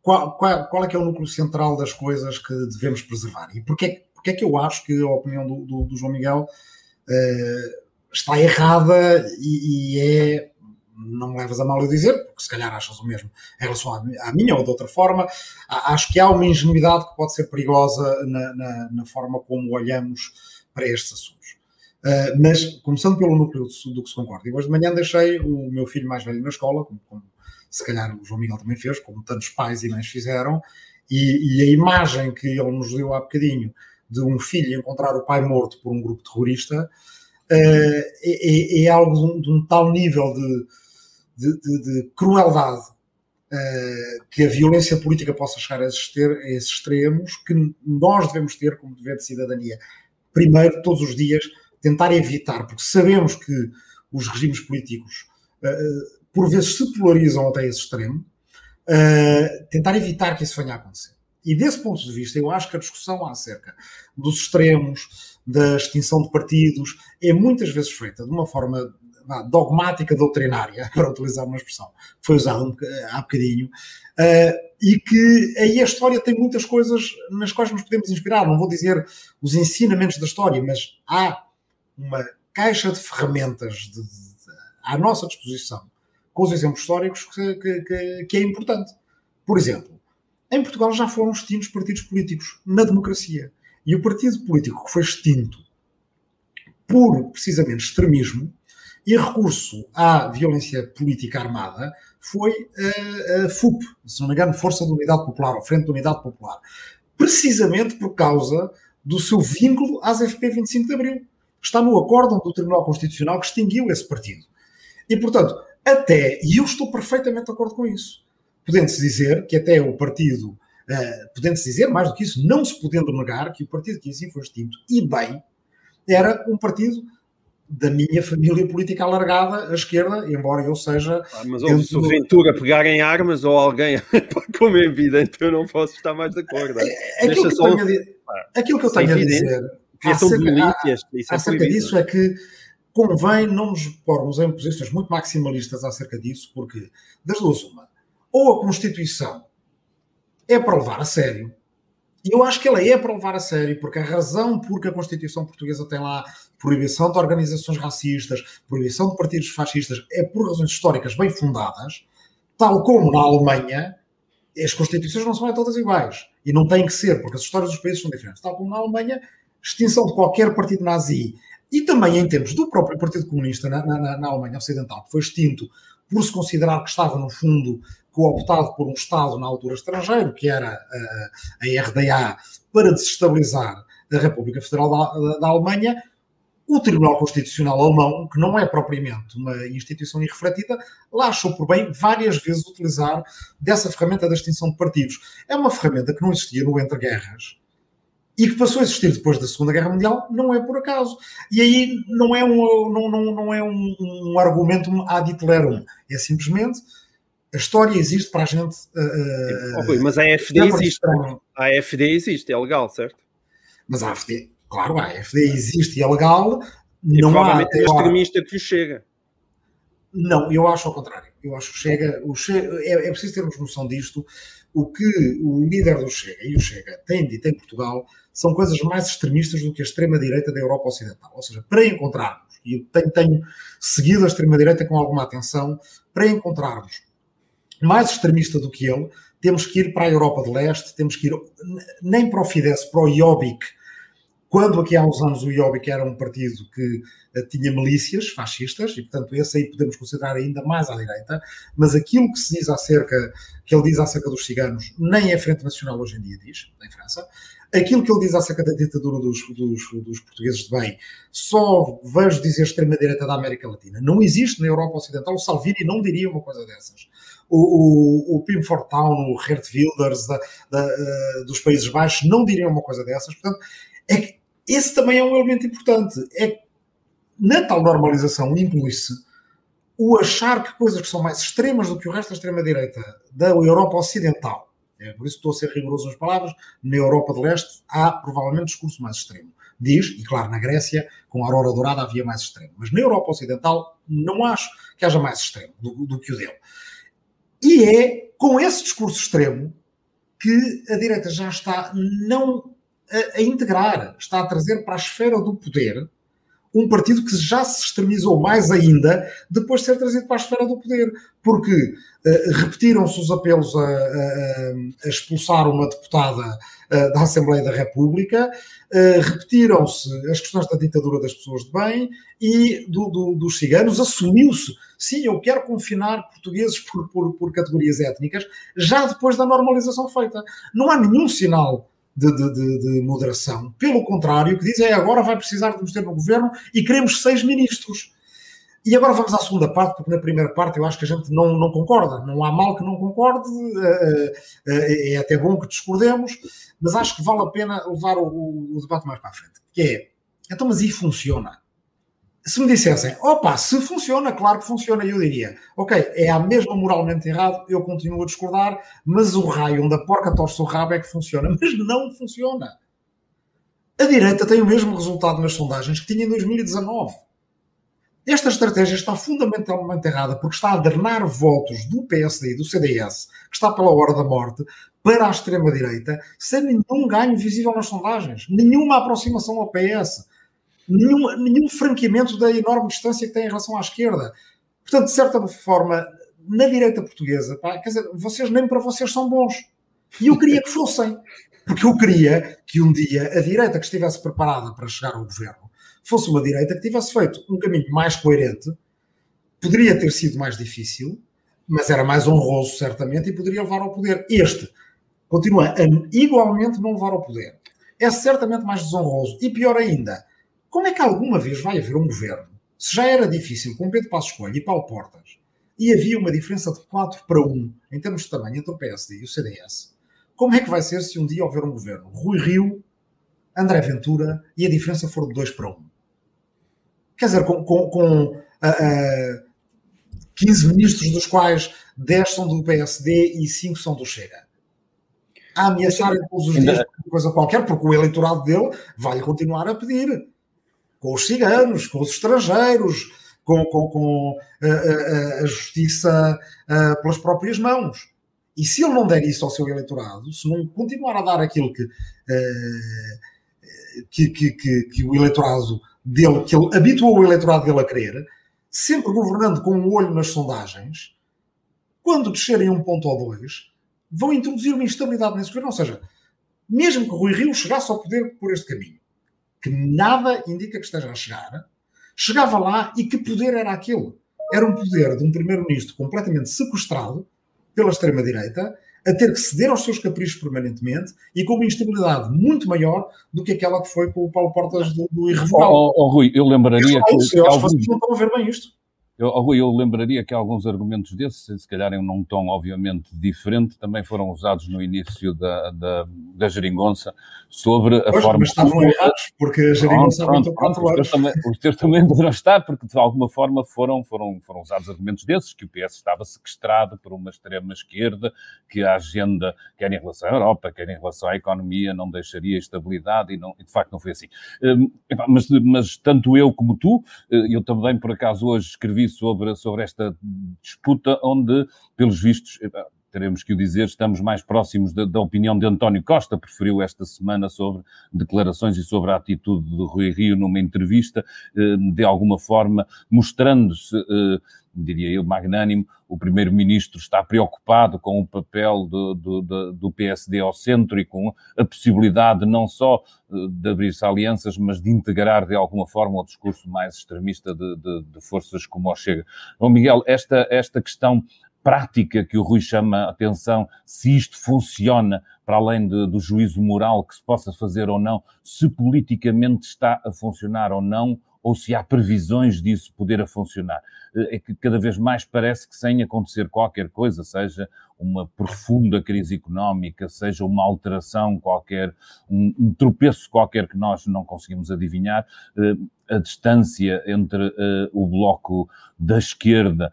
C: qual, qual, qual, é que é o núcleo central das coisas que devemos preservar. E porquê, porquê é que eu acho que a opinião do, do, do João Miguel uh, está errada e, e, é, não me levas a mal eu dizer, porque se calhar achas o mesmo em relação à, à minha ou de outra forma, acho que há uma ingenuidade que pode ser perigosa na, na, na forma como olhamos para estes assuntos. Uh, mas, começando pelo núcleo do, que se concorda, e hoje de manhã deixei o meu filho mais velho na escola, como, como se calhar o João Miguel também fez, como tantos pais e mães fizeram, e, e, a imagem que ele nos deu há bocadinho de um filho encontrar o pai morto por um grupo terrorista uh, é, é, algo de um, de um, tal nível de, de, de, de crueldade uh, que a violência política possa chegar a esses, ter, a esses extremos que nós devemos ter como dever de cidadania. Primeiro, todos os dias, tentar evitar, porque sabemos que os regimes políticos uh, por vezes se polarizam até esse extremo, uh, tentar evitar que isso venha a acontecer. E desse ponto de vista, eu acho que a discussão acerca dos extremos, da extinção de partidos, é muitas vezes feita de uma forma dogmática, doutrinária, para utilizar uma expressão que foi usada um, há bocadinho, uh, e que aí a história tem muitas coisas nas quais nos podemos inspirar. Não vou dizer os ensinamentos da história, mas há uma caixa de ferramentas de, de, à nossa disposição, com os exemplos históricos, que, que, que, é importante. Por exemplo, em Portugal já foram extintos partidos políticos na democracia. E o partido político que foi extinto por, precisamente, extremismo e recurso à violência política armada foi a, a FUP, se não me engano, Força de Unidade Popular, ou Frente de Unidade Popular. Precisamente por causa do seu vínculo às FP 25 de Abril está no acórdão do Tribunal Constitucional que extinguiu esse partido. E, portanto, até, e eu estou perfeitamente de acordo com isso, podendo-se dizer que até o partido, uh, podendo-se dizer, mais do que isso, não se podendo negar que o partido que assim foi extinto, e bem, era um partido da minha família política alargada, a esquerda, embora eu seja.
B: Ah, mas ou, se o Ventura pegar em armas ou alguém como é evidente, eu não posso estar mais de acordo.
C: É, aquilo, que só... tenho a, aquilo que eu tenho a dizer criação acerca, de milícias. Isso acerca é disso é que convém não nos pormos em posições muito maximalistas acerca disso, porque, das duas, uma, ou a Constituição é para levar a sério, e eu acho que ela é para levar a sério, porque a razão porque a Constituição portuguesa tem lá proibição de organizações racistas, proibição de partidos fascistas, é por razões históricas bem fundadas, tal como na Alemanha, as constituições não são todas iguais. E não têm que ser, porque as histórias dos países são diferentes. Tal como na Alemanha, extinção de qualquer partido nazi e também em termos do próprio Partido Comunista na, na, na Alemanha Ocidental, que foi extinto por se considerar que estava, no fundo, cooptado por um Estado na altura estrangeiro, que era a, a RDA, para desestabilizar a República Federal da, da, Alemanha, o Tribunal Constitucional Alemão, que não é propriamente uma instituição irrefletida, lá achou por bem várias vezes utilizar dessa ferramenta da extinção de partidos. É uma ferramenta que não existia no entre guerras, e que passou a existir depois da Segunda Guerra Mundial, não é por acaso. E aí não é um, não, não, não é um, um argumento ad Hitlerum, é simplesmente a história existe para a gente. Uh,
B: mas a AFD existe. A AFD existe, é legal, certo?
C: Mas a AFD, claro, a AFD existe e é legal. E
B: não provavelmente há, é extremista que chega.
C: Não, eu acho ao contrário. Eu acho que chega, o chega é, é preciso termos noção disto. O que o líder do Chega e o Chega têm dito em Portugal são coisas mais extremistas do que a extrema-direita da Europa Ocidental. Ou seja, para encontrarmos, e eu tenho, tenho seguido a extrema-direita com alguma atenção, para encontrarmos mais extremista do que ele, temos que ir para a Europa de Leste, temos que ir nem para o Fidesz, para o Jobbik, quando aqui há uns anos o Jobbik era um partido que uh, tinha milícias fascistas, e portanto esse aí podemos considerar ainda mais à direita, mas aquilo que se diz acerca, que ele diz acerca dos ciganos, nem a Frente Nacional hoje em dia diz, em França. Aquilo que ele diz acerca da ditadura dos, dos, dos portugueses de bem, só vejo dizer extrema-direita da América Latina. Não existe na Europa Ocidental, o Salvini não diria uma coisa dessas o, o, o Pimford Town, o Geert Wilders da, da, uh, dos Países Baixos não diriam uma coisa dessas. Portanto, é esse também é um elemento importante. É que na tal normalização inclui-se o achar que coisas que são mais extremas do que o resto da extrema-direita da Europa Ocidental, é por isso estou a ser rigoroso nas palavras, na Europa de Leste há provavelmente discurso mais extremo. Diz, e claro, na Grécia, com a Aurora Dourada havia mais extremo, mas na Europa Ocidental não acho que haja mais extremo do, do que o dele. E é com esse discurso extremo que a direita já está não a, a, integrar, está a trazer para a esfera do poder um partido que já se extremizou mais ainda depois de ser trazido para a esfera do poder, porque uh, repetiram-se os apelos a, a, a, expulsar uma deputada uh, da Assembleia da República, uh, repetiram-se as questões da ditadura das pessoas de bem e do, do, dos ciganos, assumiu-se, sim, eu quero confinar portugueses por, por, por categorias étnicas, já depois da normalização feita. Não há nenhum sinal de, de, de, moderação. Pelo contrário, o que diz é agora vai precisar de nos ter no governo e queremos seis ministros. E agora vamos à segunda parte, porque na primeira parte eu acho que a gente não, não concorda. Não há mal que não concorde, eh, eh, é até bom que discordemos, mas acho que vale a pena levar o, o debate mais para a frente. Que é, então, mas e funciona? Se me dissessem, opa, se funciona, claro que funciona, eu diria, ok, é a mesma moralmente errado, eu continuo a discordar, mas o raio onde a porca torce o rabo é que funciona. Mas não funciona. A direita tem o mesmo resultado nas sondagens que tinha em 2019. Esta estratégia está fundamentalmente errada porque está a drenar votos do PSD e do CDS, que está pela hora da morte, para a extrema-direita, sem nenhum ganho visível nas sondagens, nenhuma aproximação ao PS nenhum, nenhum franqueamento da enorme distância que tem em relação à esquerda. Portanto, de certa forma, na direita portuguesa, pá, quer dizer, vocês nem para vocês são bons. E eu queria que fossem. Porque eu queria que um dia a direita que estivesse preparada para chegar ao governo fosse uma direita que tivesse feito um caminho mais coerente, poderia ter sido mais difícil, mas era mais honroso, certamente, e poderia levar ao poder. Este continua a igualmente não levar ao poder. É certamente mais desonroso. E pior ainda, como é que alguma vez vai haver um governo, se já era difícil com Pedro Passos Coelho e Paulo Portas, e havia uma diferença de 4 para 1 em termos de tamanho entre o PSD e o CDS, como é que vai ser se um dia houver um governo Rui Rio, André Ventura e a diferença for de 2 para 1? Quer dizer, com, com, com uh, uh, 15 ministros, dos quais 10 são do PSD e 5 são do Chega. A ameaçar todos os dias coisa qualquer, porque o eleitorado dele vai continuar a pedir com os ciganos, com os estrangeiros, com, com, com a, eh, a, eh, a, justiça a, eh, pelas próprias mãos. E se ele não der isso ao seu eleitorado, se não continuar a dar aquilo que, que, que, que, que o eleitorado dele, que ele habituou o eleitorado dele a querer, sempre governando com um olho nas sondagens, quando descerem um ponto ou dois, vão introduzir uma instabilidade nesse governo. Ou seja, mesmo que Rui Rio chegasse ao poder por este caminho, que nada indica que esteja a chegar, chegava lá e que poder era aquele? Era um poder de um primeiro-ministro completamente sequestrado pela extrema-direita, a ter que ceder aos seus caprichos permanentemente e com uma instabilidade muito maior do que aquela que foi com o Paulo Portas do, do Irrevogável.
A: Oh, oh, Rui, eu lembraria eu que...
C: Isso, eu acho que vocês não estão a ver bem isto.
A: Eu, Rui, eu lembraria que alguns argumentos desses, se calhar em um tom obviamente diferente, também foram usados no início da, da, da geringonça sobre a
C: pois,
A: forma...
C: Mas estavam errados, porque a geringonça
A: pronto, pronto, pronto, os, também, os teus também poderão estar, porque de alguma forma foram, foram, foram usados argumentos desses, que o PS estava sequestrado por uma extrema esquerda, que a agenda, quer em relação à Europa, quer em relação à economia, não deixaria estabilidade, e, não, e de facto não foi assim. Hum, mas, mas tanto eu como tu, eh, eu também por acaso hoje escrevi sobre, sobre esta disputa, onde, pelos vistos, teremos que o dizer, estamos mais próximos da, da, opinião de António Costa, preferiu esta semana sobre declarações e sobre a atitude de Rui Rio numa entrevista, eh, de alguma forma mostrando-se eh, diria eu, magnânimo. O primeiro-ministro está preocupado com o papel do, do, do, PSD ao centro e com a possibilidade não só eh, de abrir-se alianças, mas de integrar de alguma forma o discurso mais extremista de, de, de forças como o Chega. Bom, Miguel, esta, esta questão prática que o Rui chama a atenção, se isto funciona para além de, do juízo moral que se possa fazer ou não, se politicamente está a funcionar ou não, ou se há previsões disso poder a funcionar. Eh, é que cada vez mais parece que sem acontecer qualquer coisa, seja uma profunda crise económica, seja uma alteração qualquer, um, um tropeço qualquer que nós não conseguimos adivinhar, eh, a distância entre uh, o bloco da esquerda,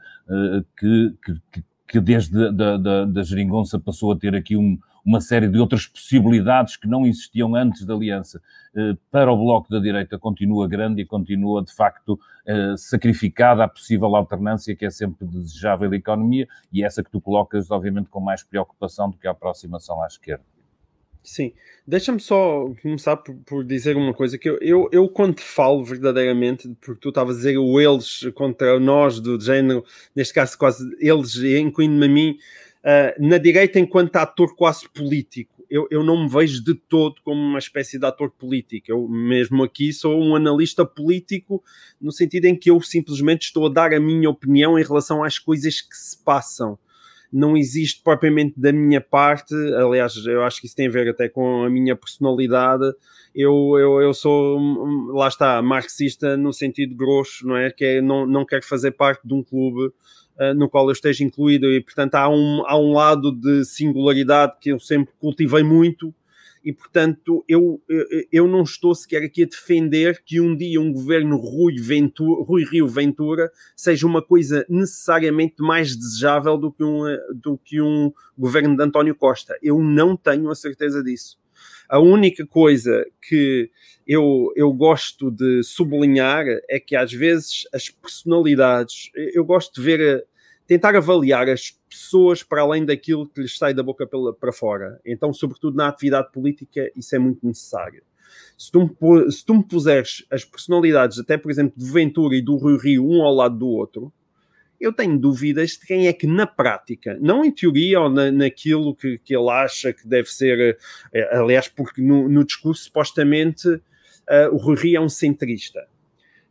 A: que, que, que, desde da, da, da geringonça passou a ter aqui um, uma série de outras possibilidades que não existiam antes da aliança eh, para o Bloco da Direita continua grande e continua, de facto, eh, sacrificada a possível alternância que é sempre desejável da economia e essa que tu colocas, obviamente, com mais preocupação do que a aproximação à esquerda.
B: Sim, deixa-me só começar por, por, dizer uma coisa que eu, eu, eu quando falo verdadeiramente, porque tu estavas a dizer o eles contra nós do género, neste caso quase eles, incluindo-me a mim, uh, na direita enquanto ator quase político. Eu, eu não me vejo de todo como uma espécie de ator político. Eu mesmo aqui sou um analista político, no sentido em que eu simplesmente estou a dar a minha opinião em relação às coisas que se passam não existe propriamente da minha parte, aliás, eu acho que isso tem a ver até com a minha personalidade. Eu, eu, eu sou, lá está, marxista no sentido grosso, não é? Que é, não, não quero fazer parte de um clube no qual eu esteja incluído e, portanto, há um, há um lado de singularidade que eu sempre cultivei muito e, portanto, eu, eu não estou sequer aqui a defender que um dia um governo Rui, Ventura, Rui Rio Ventura seja uma coisa necessariamente mais desejável do que, um, do que um governo de António Costa. Eu não tenho a certeza disso. A única coisa que eu, eu gosto de sublinhar é que às vezes as personalidades, eu gosto de ver, tentar avaliar as pessoas para além daquilo que lhes sai da boca pela, para fora. Então, sobretudo na atividade política, isso é muito necessário. Se tu, me, se tu me puseres as personalidades, até por exemplo, do Ventura e do Rio Rio, um ao lado do outro, eu tenho dúvidas de quem é que na prática, não em teoria ou na, naquilo que, que ele acha que deve ser, é, aliás, porque no, no discurso supostamente uh, o Rui Rio é um centrista.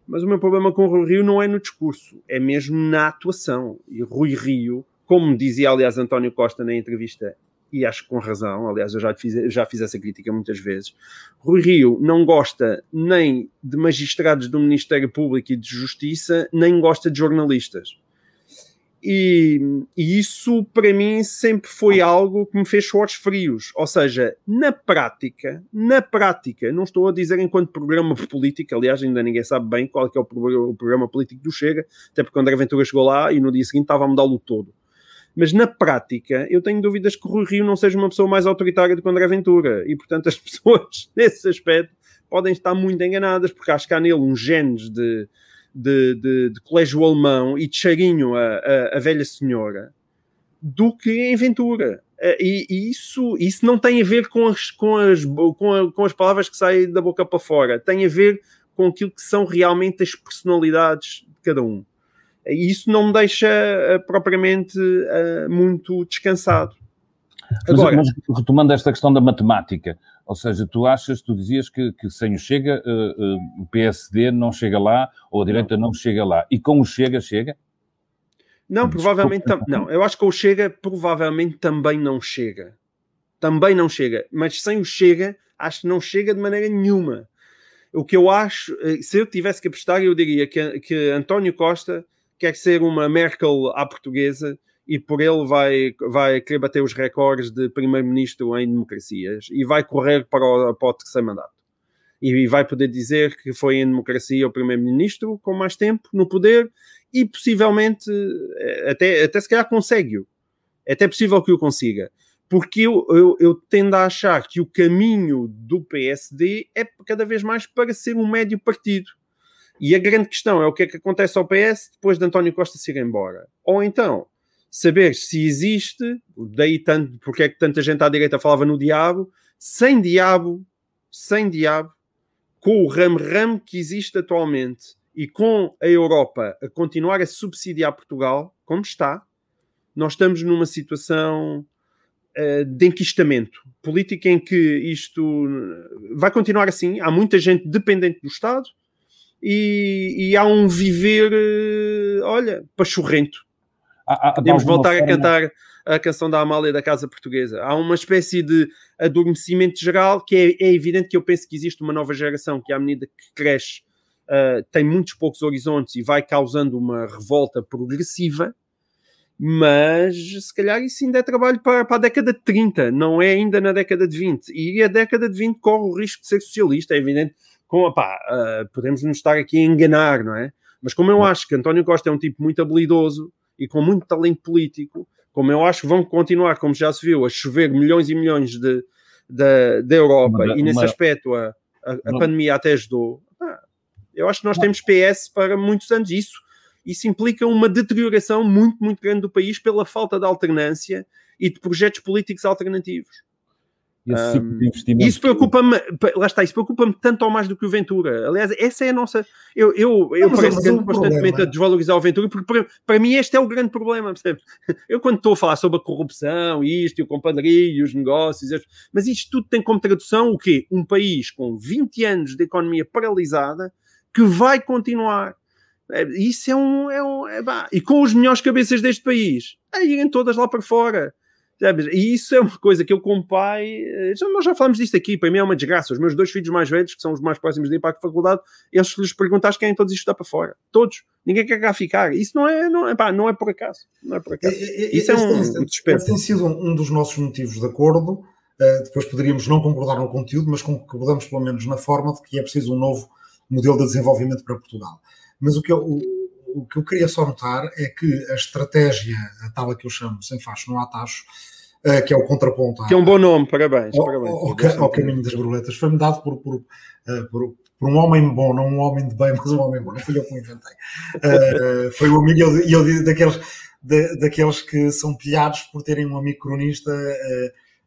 B: Mas o meu problema com o Rui Rio não é no discurso, é mesmo na atuação. E Rui Rio, como dizia aliás António Costa na entrevista, e acho que com razão, aliás eu já fiz, já fiz essa crítica muitas vezes, Rui Rio não gosta nem de magistrados do Ministério Público e de Justiça, nem gosta de jornalistas e, e, isso para mim sempre foi algo que me fez suores frios. Ou seja, na prática, na prática, não estou a dizer enquanto programa político, aliás, ainda ninguém sabe bem qual é, é o, o, programa político do Chega, até porque o André Ventura chegou lá e no dia seguinte estava a mudá-lo todo. Mas na prática, eu tenho dúvidas que o Rui Rio não seja uma pessoa mais autoritária do que o André Ventura. E portanto, as pessoas, nesse aspecto, podem estar muito enganadas, porque acho que há nele uns genes de de, de, de colégio alemão e de cheirinho a, a, a, velha senhora do que em Ventura. E, e, isso, isso não tem a ver com as, com, as, com, a, com as palavras que saem da boca para fora, tem a ver com aquilo que são realmente as personalidades de cada um. E isso não me deixa uh, propriamente uh, muito descansado.
A: Agora, mas, mas, retomando esta questão da matemática, ou seja, tu achas, tu dizias que, que sem o Chega, uh, uh, o PSD não chega lá, ou a direita não. não chega lá. E com o Chega, chega?
B: Não, provavelmente não. Eu acho que o Chega provavelmente também não chega. Também não chega. Mas sem o Chega, acho que não chega de maneira nenhuma. O que eu acho, eh, se eu tivesse que apostar, eu diria que, que António Costa quer ser uma Merkel à portuguesa e por ele vai, vai querer bater os recordes de primeiro-ministro em democracias e vai correr para o, para o terceiro mandato. E vai poder dizer que foi em democracia o primeiro-ministro com mais tempo no poder e possivelmente eh, até, até se calhar consegue-o. É até possível que o consiga. Porque eu, eu, eu tendo a achar que o caminho do PSD é cada vez mais para ser um médio partido. E a grande questão é o que é que acontece ao PS depois de António Costa se ir embora. Ou então, saber se existe, daí tanto, porque é que tanta gente à direita falava no diabo, sem diabo, sem diabo, com o ram-ram que existe atualmente e com a Europa a continuar a subsidiar Portugal, como está, nós estamos numa situação uh, de enquistamento político em que isto vai continuar assim. Há muita gente dependente do Estado e, e há um viver, uh, olha, pachorrento. Podemos voltar a cantar a canção da Amália da Casa Portuguesa. Há uma espécie de adormecimento geral que é, é evidente que eu penso que existe uma nova geração que, à medida que cresce, uh, tem muitos poucos horizontes e vai causando uma revolta progressiva mas se calhar isso ainda é trabalho para, para, a década de 30, não é ainda na década de 20. E a década de 20 corre o risco de ser socialista, é evidente. Com, opá, uh, podemos nos estar aqui a enganar, não é? Mas como eu acho que António Costa é um tipo muito habilidoso e com muito talento político, como eu acho que vão continuar, como já se viu, a chover milhões e milhões de, de, de Europa, uma, e nesse uma... aspecto a, a, a pandemia até ajudou, eu acho que nós temos PS para muitos anos. Isso isso implica uma deterioração muito, muito grande do país pela falta de alternância e de projetos políticos alternativos. Um, isso preocupa-me, lá está, isso preocupa-me tanto ou mais do que o Ventura. Aliás, essa é a nossa. Eu, eu, eu não, parece que ando constantemente a desvalorizar o Ventura, porque para, para, mim este é o grande problema, percebe? Eu, quando estou a falar sobre a corrupção, isto, e o compadrio, os negócios, mas isto tudo tem como tradução o quê? Um país com 20 anos de economia paralisada que vai continuar é, isso é um. É um é, bah, e com os melhores cabeças deste país, a irem todas lá para fora. E isso é uma coisa que eu, como pai, eh, já, nós já falamos disto aqui, para mim é uma desgraça. Os meus dois filhos mais velhos, que são os mais próximos de ir para a faculdade, eles lhes perguntas quem todos isto está para fora. Todos. Ninguém quer cá ficar. Isso não é, não é, pá, não é por acaso. Não é por acaso. Isso é, um, um
C: desespero. Tem sido um dos nossos motivos de acordo. Uh, depois poderíamos não concordar no conteúdo, mas concordamos pelo menos na forma de que é preciso um novo modelo de desenvolvimento para Portugal. Mas o que eu, o, o que eu queria só notar é que a estratégia, a tal a que eu chamo sem facho não há tacho, uh, que é o contraponto.
B: Que é um bom nome, parabéns.
C: Ao,
B: parabéns.
C: Ao, ao, caminho das borboletas. Foi-me dado por, por, uh, por, por, um homem bom, não um homem de bem, mas um homem bom. Não fui eu que o inventei. Uh, foi o amigo, e eu, eu daqueles, de, daqueles que são pilhados por terem um amigo cronista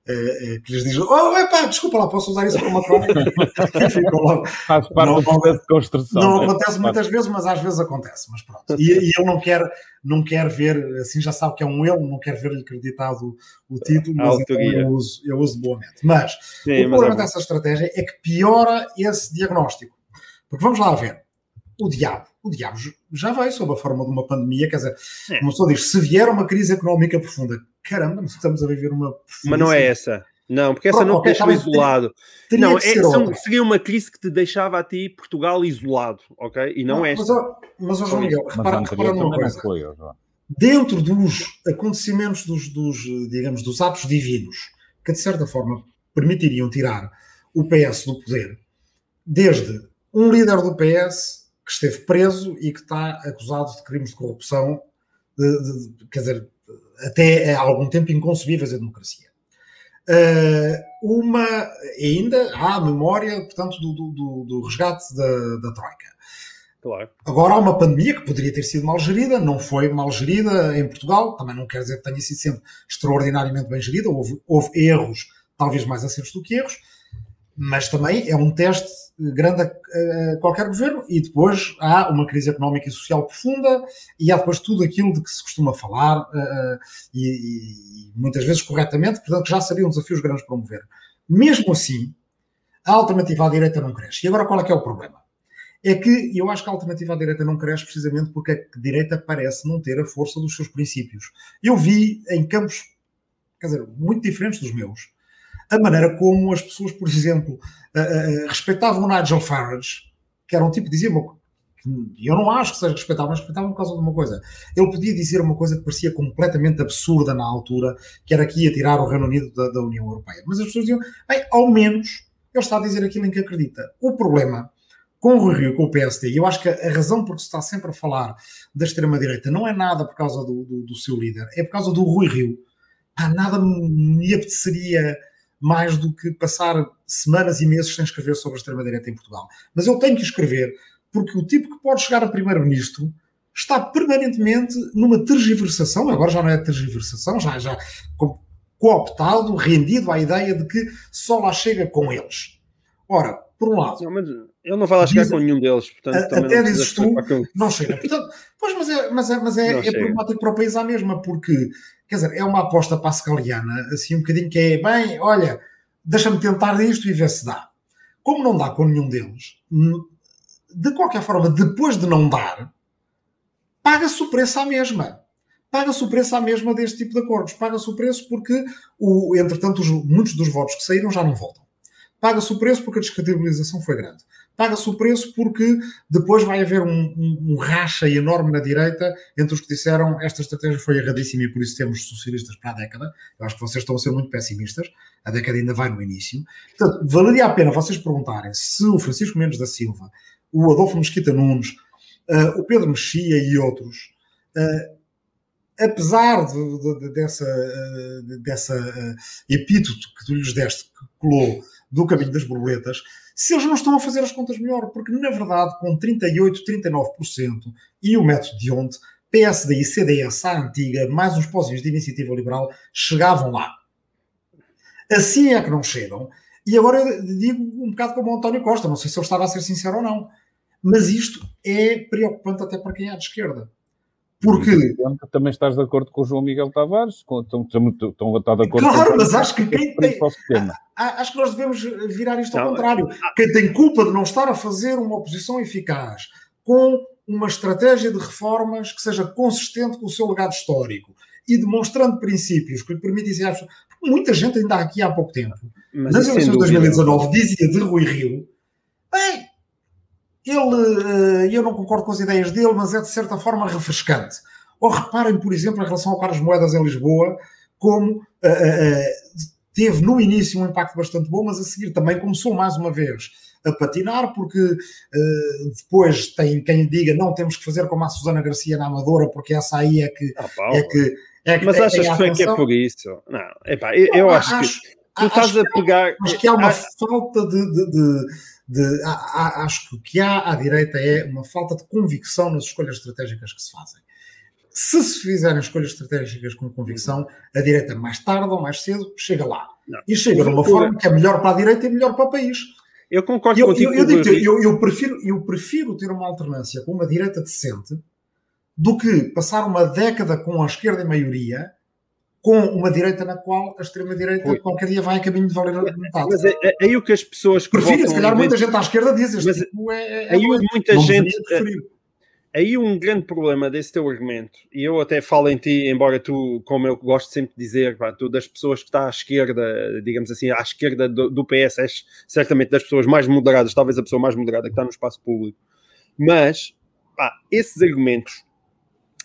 C: eh, eh, que lhes diz: Oh, epá, desculpa lá, posso usar isso para uma crónica?
A: ficam logo. Faz parte não, do processo de construção.
C: Não né? acontece muitas vezes, mas às vezes acontece. Mas pronto. E, e ele não quer, não quer ver, assim já sabe que é um ele, não quer ver-lhe acreditado o, título, mas então eu uso, eu uso boamente. Mas Sim, o problema é dessa estratégia é que piora esse diagnóstico. Porque vamos lá ver. O diabo, o diabo já vai sob a forma de uma pandemia, quer dizer, é. uma pessoa diz, se vier uma crise económica profunda, caramba, estamos a viver uma.
B: Mas não é essa. Não, porque essa Pronto, não okay, deixa isolado. Teria, não, é, são, seria uma crise que te deixava a ti Portugal isolado, ok? E não, não esta.
C: Mas, mas, João Miguel, repara, repara numa coisa. Foi, Dentro dos acontecimentos, dos, dos, digamos, dos atos divinos, que de certa forma permitiriam tirar o PS do poder, desde um líder do PS que esteve preso e que está acusado de crimes de corrupção, de, de, quer dizer, até há algum tempo inconcebíveis a democracia. Uh, uma, ainda há a memória, portanto, do, do, do resgate da, da Troika.
B: Claro.
C: Agora há uma pandemia que poderia ter sido mal gerida, não foi mal gerida em Portugal, também não quer dizer que tenha sido sempre extraordinariamente bem gerida, houve, houve erros, talvez mais acertos do que erros, mas também é um teste grande a, qualquer governo e depois há uma crise económica e social profunda e há depois tudo aquilo de que se costuma falar uh, e, e, muitas vezes corretamente, portanto já seriam desafios grandes para um governo. Mesmo assim, a alternativa à direita não cresce. E agora qual é que é o problema? É que eu acho que a alternativa à direita não cresce precisamente porque a direita parece não ter a força dos seus princípios. Eu vi em campos, quer dizer, muito diferentes dos meus, a maneira como as pessoas, por exemplo, uh, uh, respeitavam o Nigel Farage, que era um tipo que dizia uma eu não acho que seja respeitável, mas respeitavam por causa de uma coisa. Ele podia dizer uma coisa que parecia completamente absurda na altura, que era que ia tirar o Reino Unido da, da União Europeia. Mas as pessoas diziam, bem, ao menos ele está a dizer aquilo em que acredita. O problema com o Rio, com o PSD, e eu acho que a razão por que se está sempre a falar da extrema-direita não é nada por causa do, do, do, seu líder, é por causa do Rui Rio. Ah, nada me apeteceria mais do que passar semanas e meses sem escrever sobre a extrema-direita em Portugal. Mas eu tenho que escrever porque o tipo que pode chegar a primeiro-ministro está permanentemente numa tergiversação, agora já não é tergiversação, já, já cooptado, rendido à ideia de que só lá chega com eles. Ora, por um lado,
B: não, mas Ele não vai lá chegar Diz, com nenhum deles, portanto,
C: a, até dizes tu, não chega. Portanto, pois, mas é, mas é, mas é, é problemático para o país à mesma, porque, quer dizer, é uma aposta pascaliana, assim, um bocadinho que é, bem, olha, deixa-me tentar isto e ver se dá. Como não dá com nenhum deles, de qualquer forma, depois de não dar, paga-se o preço à mesma. Paga-se o preço à mesma deste tipo de acordos. Paga-se o preço porque, o, entretanto, os, muitos dos votos que saíram já não voltam. Paga-se o preço porque a descredibilização foi grande. Paga-se o preço porque depois vai haver um, um, um, racha enorme na direita entre os que disseram esta estratégia foi erradíssima e por isso temos socialistas para a década. Eu acho que vocês estão a ser muito pessimistas. A década ainda vai no início. Portanto, valeria a pena vocês perguntarem se o Francisco Mendes da Silva, o Adolfo Mesquita Nunes, uh, o Pedro Mexia e outros, uh, apesar de, de, de, dessa, uh, dessa epíteto que tu lhes deste, que colou do caminho das borboletas, se eles não estão a fazer as contas melhor, porque na verdade, com 38, 39% e o método de ontem, PSD e CDS à antiga, mais uns pozinhos de iniciativa liberal, chegavam lá. Assim é que não chegam. E agora eu digo um bocado como o António Costa, não sei se ele estava a ser sincero ou não, mas isto é preocupante até para quem é de esquerda. Porque.
A: Também estás de acordo com o João Miguel Tavares? Estão, estão, estão a estar de acordo
C: claro, com mas acho que quem tem. Acho que nós devemos virar isto ao não, contrário. Quem tem culpa de não estar a fazer uma oposição eficaz com uma estratégia de reformas que seja consistente com o seu legado histórico e demonstrando princípios que lhe permitem ser. Muita gente ainda aqui há pouco tempo, mas nas eleições de 2019, dizia de Rui Rio: bem, ele, eh, eu não concordo com as ideias dele, mas é de certa forma refrescante. Ou reparem, por exemplo, em relação ao Carlos Moedas em Lisboa, como uh, uh, teve no início um impacto bastante bom, mas a seguir também começou mais uma vez a patinar, porque uh, depois tem quem lhe diga não temos que fazer como a Susana Garcia na Amadora, porque essa aí é que. Ah, é que é,
B: mas achas é, é que é por isso? Não, epá, eu, eu acho, acho, que tu estás a pegar.
C: Acho que há uma falta de, de, de de, acho que o que há à direita é uma falta de convicção nas escolhas estratégicas que se fazem. Se se fizerem escolhas estratégicas com convicção, a direita mais tarde ou mais cedo chega lá. Não. E chega de uma forma que é melhor para a direita e melhor para o país.
B: Eu concordo
C: eu,
B: contigo.
C: Eu, eu, eu, eu, prefiro, eu prefiro ter uma alternância com uma direita decente do que passar uma década com a esquerda em maioria com uma direita na qual a extrema-direita qualquer dia vai a caminho de valer metade.
B: Mas é, é, aí o que as pessoas...
C: Prefiro, se calhar muita gente à esquerda diz este mas tipo
B: é, é, aí muita gente... Aí um grande problema desse teu argumento, e eu até falo em ti, embora tu, como eu gosto sempre de dizer, pá, tu das pessoas que está à esquerda, digamos assim, à esquerda do, do PS, és certamente das pessoas mais moderadas, talvez a pessoa mais moderada que está no espaço público. Mas, pá, esses argumentos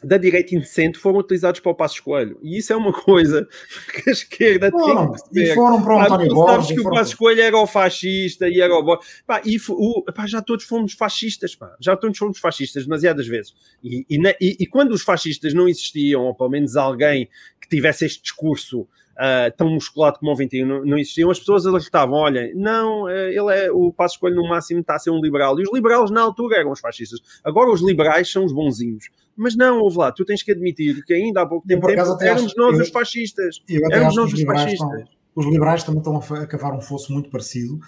B: da direita indecente foram utilizados para o Passo Coelho. E isso é uma coisa que a esquerda
C: tem que perceber. E foram para o António Borges.
B: Sabes que o Passo Coelho era o fascista e era o Borges. Pá, e o, pá, já todos fomos fascistas, pá. Já todos fomos fascistas demasiadas vezes. E, e, e, e quando os fascistas não existiam, ou pelo menos alguém que tivesse este discurso uh, tão musculado como o 21 não, não existiam, as pessoas alertavam, olha, não, uh, ele é, o Passo Escolho no máximo está a ser um liberal, e os liberais na altura eram os fascistas, agora os liberais são os bonzinhos, mas não, ouve lá, tu tens que admitir que ainda há pouco tempo, tempo éramos nós eu, os fascistas, éramos nós os fascistas.
C: Estão, os liberais também estão a cavar um fosso muito parecido,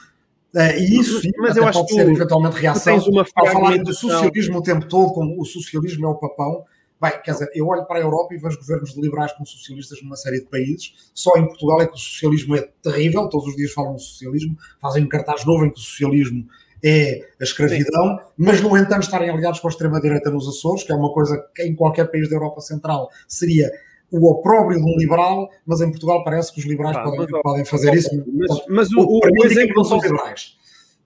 C: Uh, e isso sim,
B: mas eu acho pode
C: que ser eventualmente reação ao falar do socialismo o tempo todo, como o socialismo é o papão, Bem, quer dizer, eu olho para a Europa e vejo governos liberais com socialistas numa série de países. Só em Portugal é que o socialismo é terrível, todos os dias falam de socialismo, fazem um cartaz novo em que o socialismo é a escravidão, Sim. mas no entanto estarem aliados com a extrema-direita nos Açores, que é uma coisa que em qualquer país da Europa Central seria o opróbrio de um liberal, mas em Portugal parece que os liberais ah, podem, mas, podem, fazer mas, isso.
B: Mas, mas o, o, o exemplo não são liberais.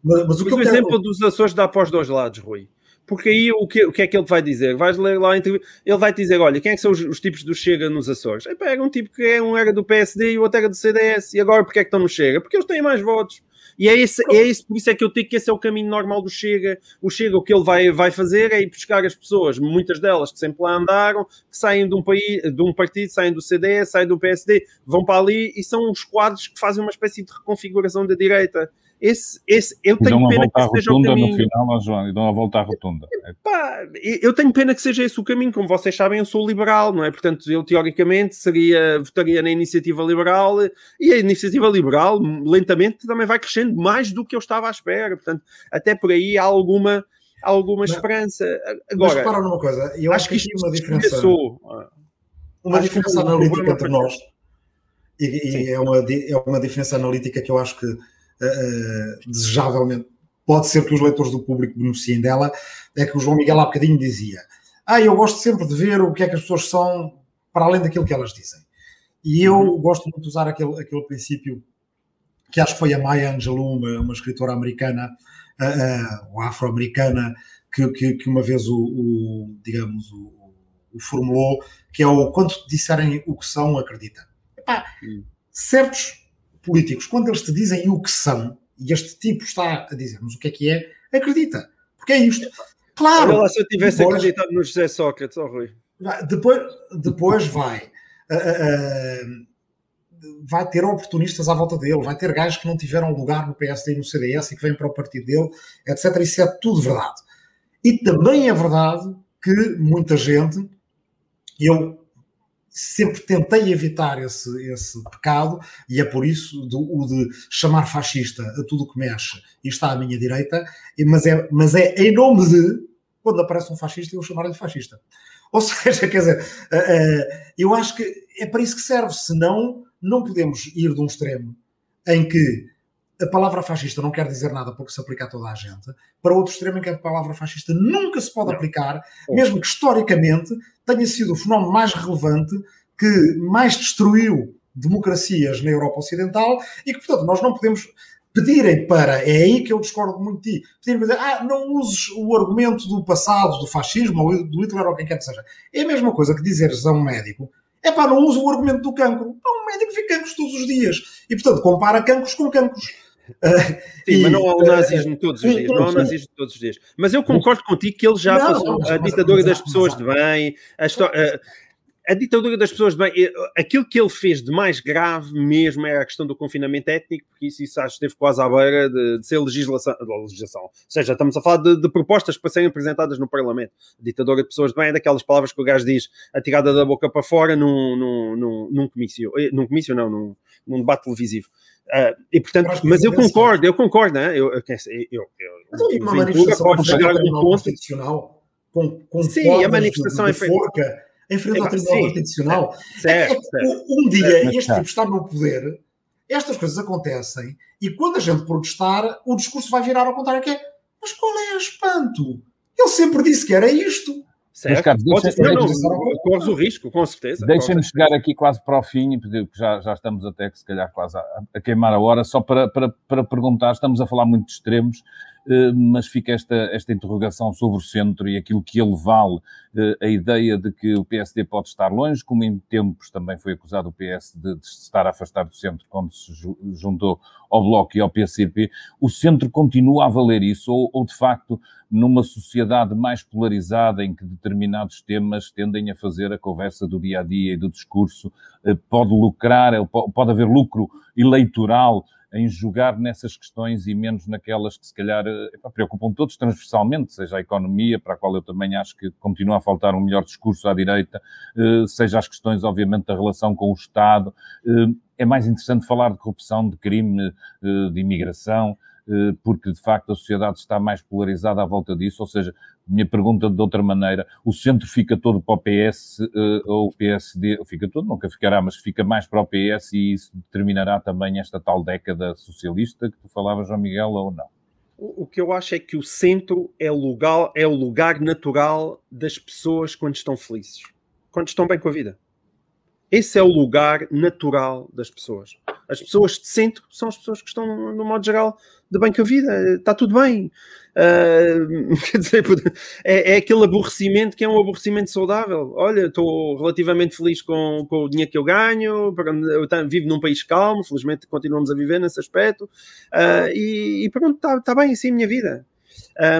B: Mas, mas o, que o exemplo quero... dos Açores dá para os dois lados, Rui. Porque aí o que, o que é que ele vai dizer? Vais ler lá, ele vai dizer: olha, quem é que são os, os tipos do Chega nos Açores? Aí pega um tipo que é um era do PSD e o outro era do CDS, e agora porque é que estão no Chega? Porque eles têm mais votos. E é esse, é por isso é que eu digo que esse é o caminho normal do Chega. O Chega, o que ele vai, vai fazer é ir buscar as pessoas, muitas delas que sempre lá andaram, que saem de um, país, de um partido, saem do CDS, saem do PSD, vão para ali e são os quadros que fazem uma espécie de reconfiguração da direita esse, esse, eu tenho pena que seja o caminho.
A: no final, João, e dão a volta à rotunda.
B: Pá, eu tenho pena que seja esse o caminho. Como vocês sabem, eu sou liberal, não é? Portanto, eu teoricamente seria, votaria na iniciativa liberal e a iniciativa liberal lentamente também vai crescendo mais do que eu estava à espera. Portanto, até por aí há alguma, alguma mas, esperança. Agora, mas
C: repara numa coisa, eu acho, acho que isto uma diferença. Uma diferença analítica entre nós. E, e é, uma, é uma diferença analítica que eu acho que uh, desejavelmente pode ser que os leitores do público beneficiem dela, é que o João Miguel há bocadinho dizia ah, eu gosto sempre de ver o que é que as pessoas são para além daquilo que elas dizem. E eu uhum. gosto muito de usar aquele, aquele princípio que acho que foi a Maya Angelou, uma, uma escritora americana, uh, uh, afro-americana, que, que, que, uma vez o, o digamos, o, o, formulou, que é o quando disserem o que são, acredita. Epá, certos políticos, quando eles te dizem o que são, e este tipo está a dizer-nos o que é que é, acredita. Porque é isto. Claro.
B: Olha lá se eu tivesse depois, acreditado no José Sócrates, oh, Rui.
C: Depois, depois vai. Uh, uh, vai ter oportunistas à volta dele, vai ter gajos que não tiveram lugar no PSD e no CDS e que vêm para o partido dele, etc. Isso é tudo verdade. E também é verdade que muita gente, eu sempre tentei evitar esse, esse pecado, e é por isso do, o de chamar fascista a tudo que mexe e está à minha direita, mas é, mas é em nome de, quando aparece um fascista, eu chamar-lhe fascista. Ou seja, quer dizer, uh, uh, eu acho que é para isso que serve, senão não podemos ir de um extremo em que a palavra fascista não quer dizer nada porque se aplica a toda a gente, para outro extremo em que a palavra fascista nunca se pode aplicar, mesmo que historicamente tenha sido o fenómeno mais relevante que mais destruiu democracias na Europa Ocidental e que, portanto, nós não podemos pedirem para, é aí que eu discordo muito de ti, pedirem para dizer, ah, não uses o argumento do passado, do fascismo ou do Hitler ou quem quer que seja. É a mesma coisa que dizeres a um médico, é pá, não usa o argumento do cancro. É um médico vê cancros todos os dias. E, portanto, compara cancros com cancros.
B: Sim, e, mas não há o nazismo todos os dias, não há o nazismo todos os dias. Mas eu concordo contigo que ele já não, passou a ditadura das pessoas de bem, a história a ditadura das pessoas, bem, aquilo que ele fez de mais grave mesmo era a questão do confinamento étnico, porque isso, isso acho que esteve quase à beira de, de ser legislação, de legislação. Ou seja, estamos a falar de, de, propostas para serem apresentadas no Parlamento. A ditadura de pessoas de bem é daquelas palavras que o gajo diz atirada da boca para fora num, num, num, num comício, eh, num comício não, num, num debate televisivo. Uh, e portanto, mas eu concordo, eu concordo, né? eu, eu, eu, eu,
C: então, uma manifestação pode chegar a um ponto com, com
B: Sim, a manifestação de,
C: de é forca em frente ao Tribunal Constitucional. É, é, um dia este tipo está no poder, estas coisas acontecem, e quando a gente protestar, o discurso vai virar ao contrário, que é, mas qual é o espanto? Ele sempre disse que era isto.
B: Certo. Carlos, deixa, não, não, corres o risco, com certeza.
A: Deixem-me chegar aqui quase para o fim, porque já, já estamos até que se calhar quase a, a queimar a hora, só para, para, para perguntar, estamos a falar muito de extremos, mas fica esta, esta interrogação sobre o centro e aquilo que ele vale, eh, a ideia de que o PSD pode estar longe, como em tempos também foi acusado o PS de, de estar a afastar do centro quando se juntou ao Bloco e ao PCP, o centro continua a valer isso, ou, ou de facto, numa sociedade mais polarizada em que determinados temas tendem a fazer a conversa do dia a dia e do discurso, eh, pode lucrar, pode haver lucro eleitoral em jogar nessas questões e menos naquelas que se calhar eh, preocupam todos transversalmente, seja a economia, para a qual eu também acho que continua a faltar um melhor discurso à direita, eh, seja as questões, obviamente, da relação com o Estado. Eh, é mais interessante falar de corrupção, de crime, de imigração, porque de facto a sociedade está mais polarizada à volta disso, ou seja, minha pergunta de outra maneira, o centro fica todo para o PS eh, ou o PSD, fica todo, nunca ficará, mas fica mais para o PS e isso determinará também esta tal década socialista que tu falavas, João Miguel, ou não?
B: O, o que eu acho é que o centro é o lugar, é o lugar natural das pessoas quando estão felizes, quando estão bem com a vida. Esse é o lugar natural das pessoas. As pessoas de centro são as pessoas que estão, no modo geral, de bem com a vida. Está tudo bem. Uh, quer dizer, é, é, aquele aborrecimento que é um aborrecimento saudável. Olha, estou relativamente feliz com, com o dinheiro que eu ganho, eu vivo num país calmo, felizmente continuamos a viver nesse aspecto. Uh, e, e, pronto, está tá bem assim a minha vida.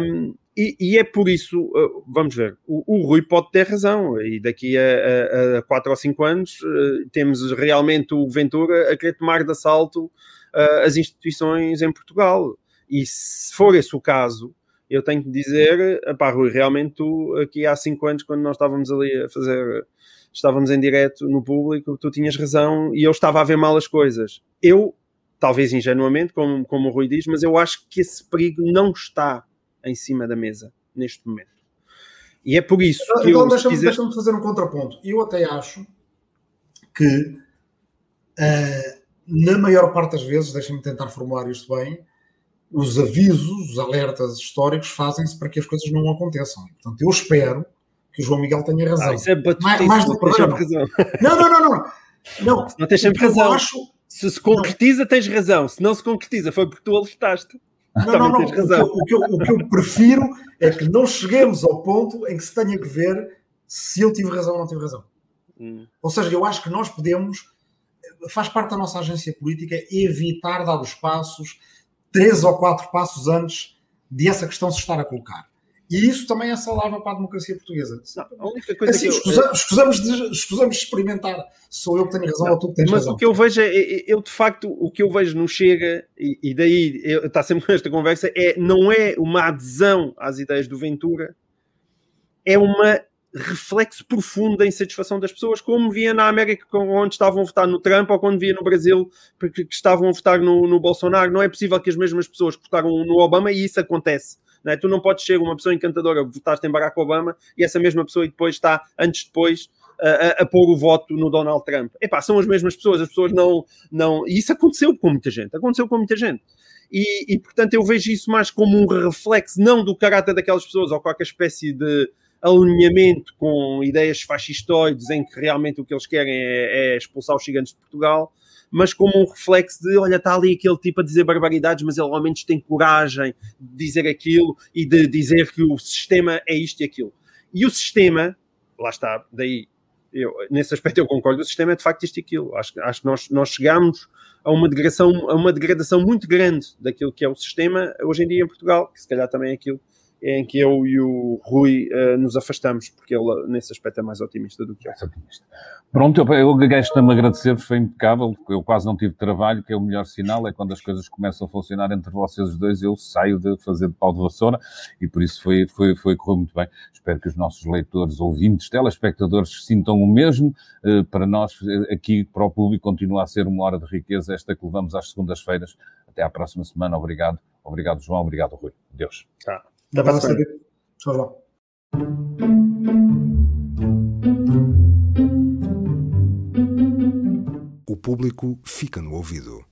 B: Um, e, e, é por isso, uh, vamos ver, o, o, Rui pode ter razão, e daqui a, a, a 4 ou 5 anos uh, temos realmente o Ventura a querer tomar de assalto uh, as instituições em Portugal. E se for esse o caso, eu tenho que dizer, pá, Rui, realmente tu, aqui há cinco anos, quando nós estávamos ali a fazer, estávamos em direto no público, tu tinhas razão e eu estava a ver mal as coisas. Eu, talvez ingenuamente, como, como o Rui diz, mas eu acho que esse perigo não está em cima da mesa neste momento. E é por isso que eu.
C: Deixa-me
B: quiser...
C: deixa fazer um contraponto. Eu até acho que, uh, na maior parte das vezes, deixa-me tentar formular isto bem, os avisos, os alertas históricos fazem-se para que as coisas não aconteçam. Portanto, eu espero que o João Miguel tenha razão. Ah,
B: isso é
C: mais, mais do que razão. Não, não, não, não. Não,
B: não tens sempre razão. Acho... Se se concretiza, não. tens razão. Se não se concretiza, foi porque tu alertaste.
C: Não, não, não. O que, eu, o, que eu, o que eu prefiro é que não cheguemos ao ponto em que se tenha que ver se eu tive razão ou não tive razão. Hum. Ou seja, eu acho que nós podemos, faz parte da nossa agência política, evitar dar os passos três ou quatro passos antes de essa questão se estar a colocar. E isso também é saudável para a democracia portuguesa. Não, a assim, eu, escusamos, escusamos, de, escusamos de experimentar. Sou eu que tenho razão não, ou tu que tens
B: mas
C: razão.
B: Mas o que eu vejo é, eu de facto, o que eu vejo não chega, e, e daí eu, está sempre com esta conversa, é, não é uma adesão às ideias do Ventura, é uma reflexo profundo da insatisfação das pessoas, como via na América, onde estavam a votar no Trump, ou quando via no Brasil, porque estavam a votar no, no Bolsonaro. Não é possível que as mesmas pessoas que votaram no Obama, e isso acontece. Não é? Tu não podes ser uma pessoa encantadora, votaste em Barack Obama, e essa mesma pessoa depois está, antes depois, a, a, a, pôr o voto no Donald Trump. Epá, são as mesmas pessoas, as pessoas não, não... E isso aconteceu com muita gente, aconteceu com muita gente. E, e, portanto eu vejo isso mais como um reflexo, não do caráter daquelas pessoas ou qualquer espécie de alinhamento com ideias fascistoides em que realmente o que eles querem é, é expulsar os gigantes de Portugal, mas como um reflexo de, olha, está ali aquele tipo a dizer barbaridades, mas ele ao menos tem coragem de dizer aquilo e de dizer que o sistema é isto e aquilo. E o sistema, lá está, daí, eu, nesse aspecto eu concordo, o sistema é de facto isto e aquilo. Acho, acho que nós, nós chegamos a uma, degradação, a uma degradação muito grande daquilo que é o sistema hoje em dia em Portugal, que se calhar também é aquilo em que eu e o Rui uh, nos afastamos, porque ele nesse aspecto é mais otimista do que eu.
A: Pronto, eu, eu gasto-me a agradecer-vos, foi impecável, eu quase não tive trabalho, que é o melhor sinal, é quando as coisas começam a funcionar entre vocês os dois, eu saio de fazer de pau de vassoura, e por isso foi, foi, foi correu muito bem. Espero que os nossos leitores, ouvintes, telespectadores sintam o mesmo. Uh, para nós, eh, aqui, para o público, continua a ser uma hora de riqueza, esta que levamos às segundas-feiras. Até à próxima semana, obrigado. Obrigado, João, obrigado, Rui. Deus.
B: Tá.
C: Da próxima. Tchau, João.
D: O público fica no ouvido.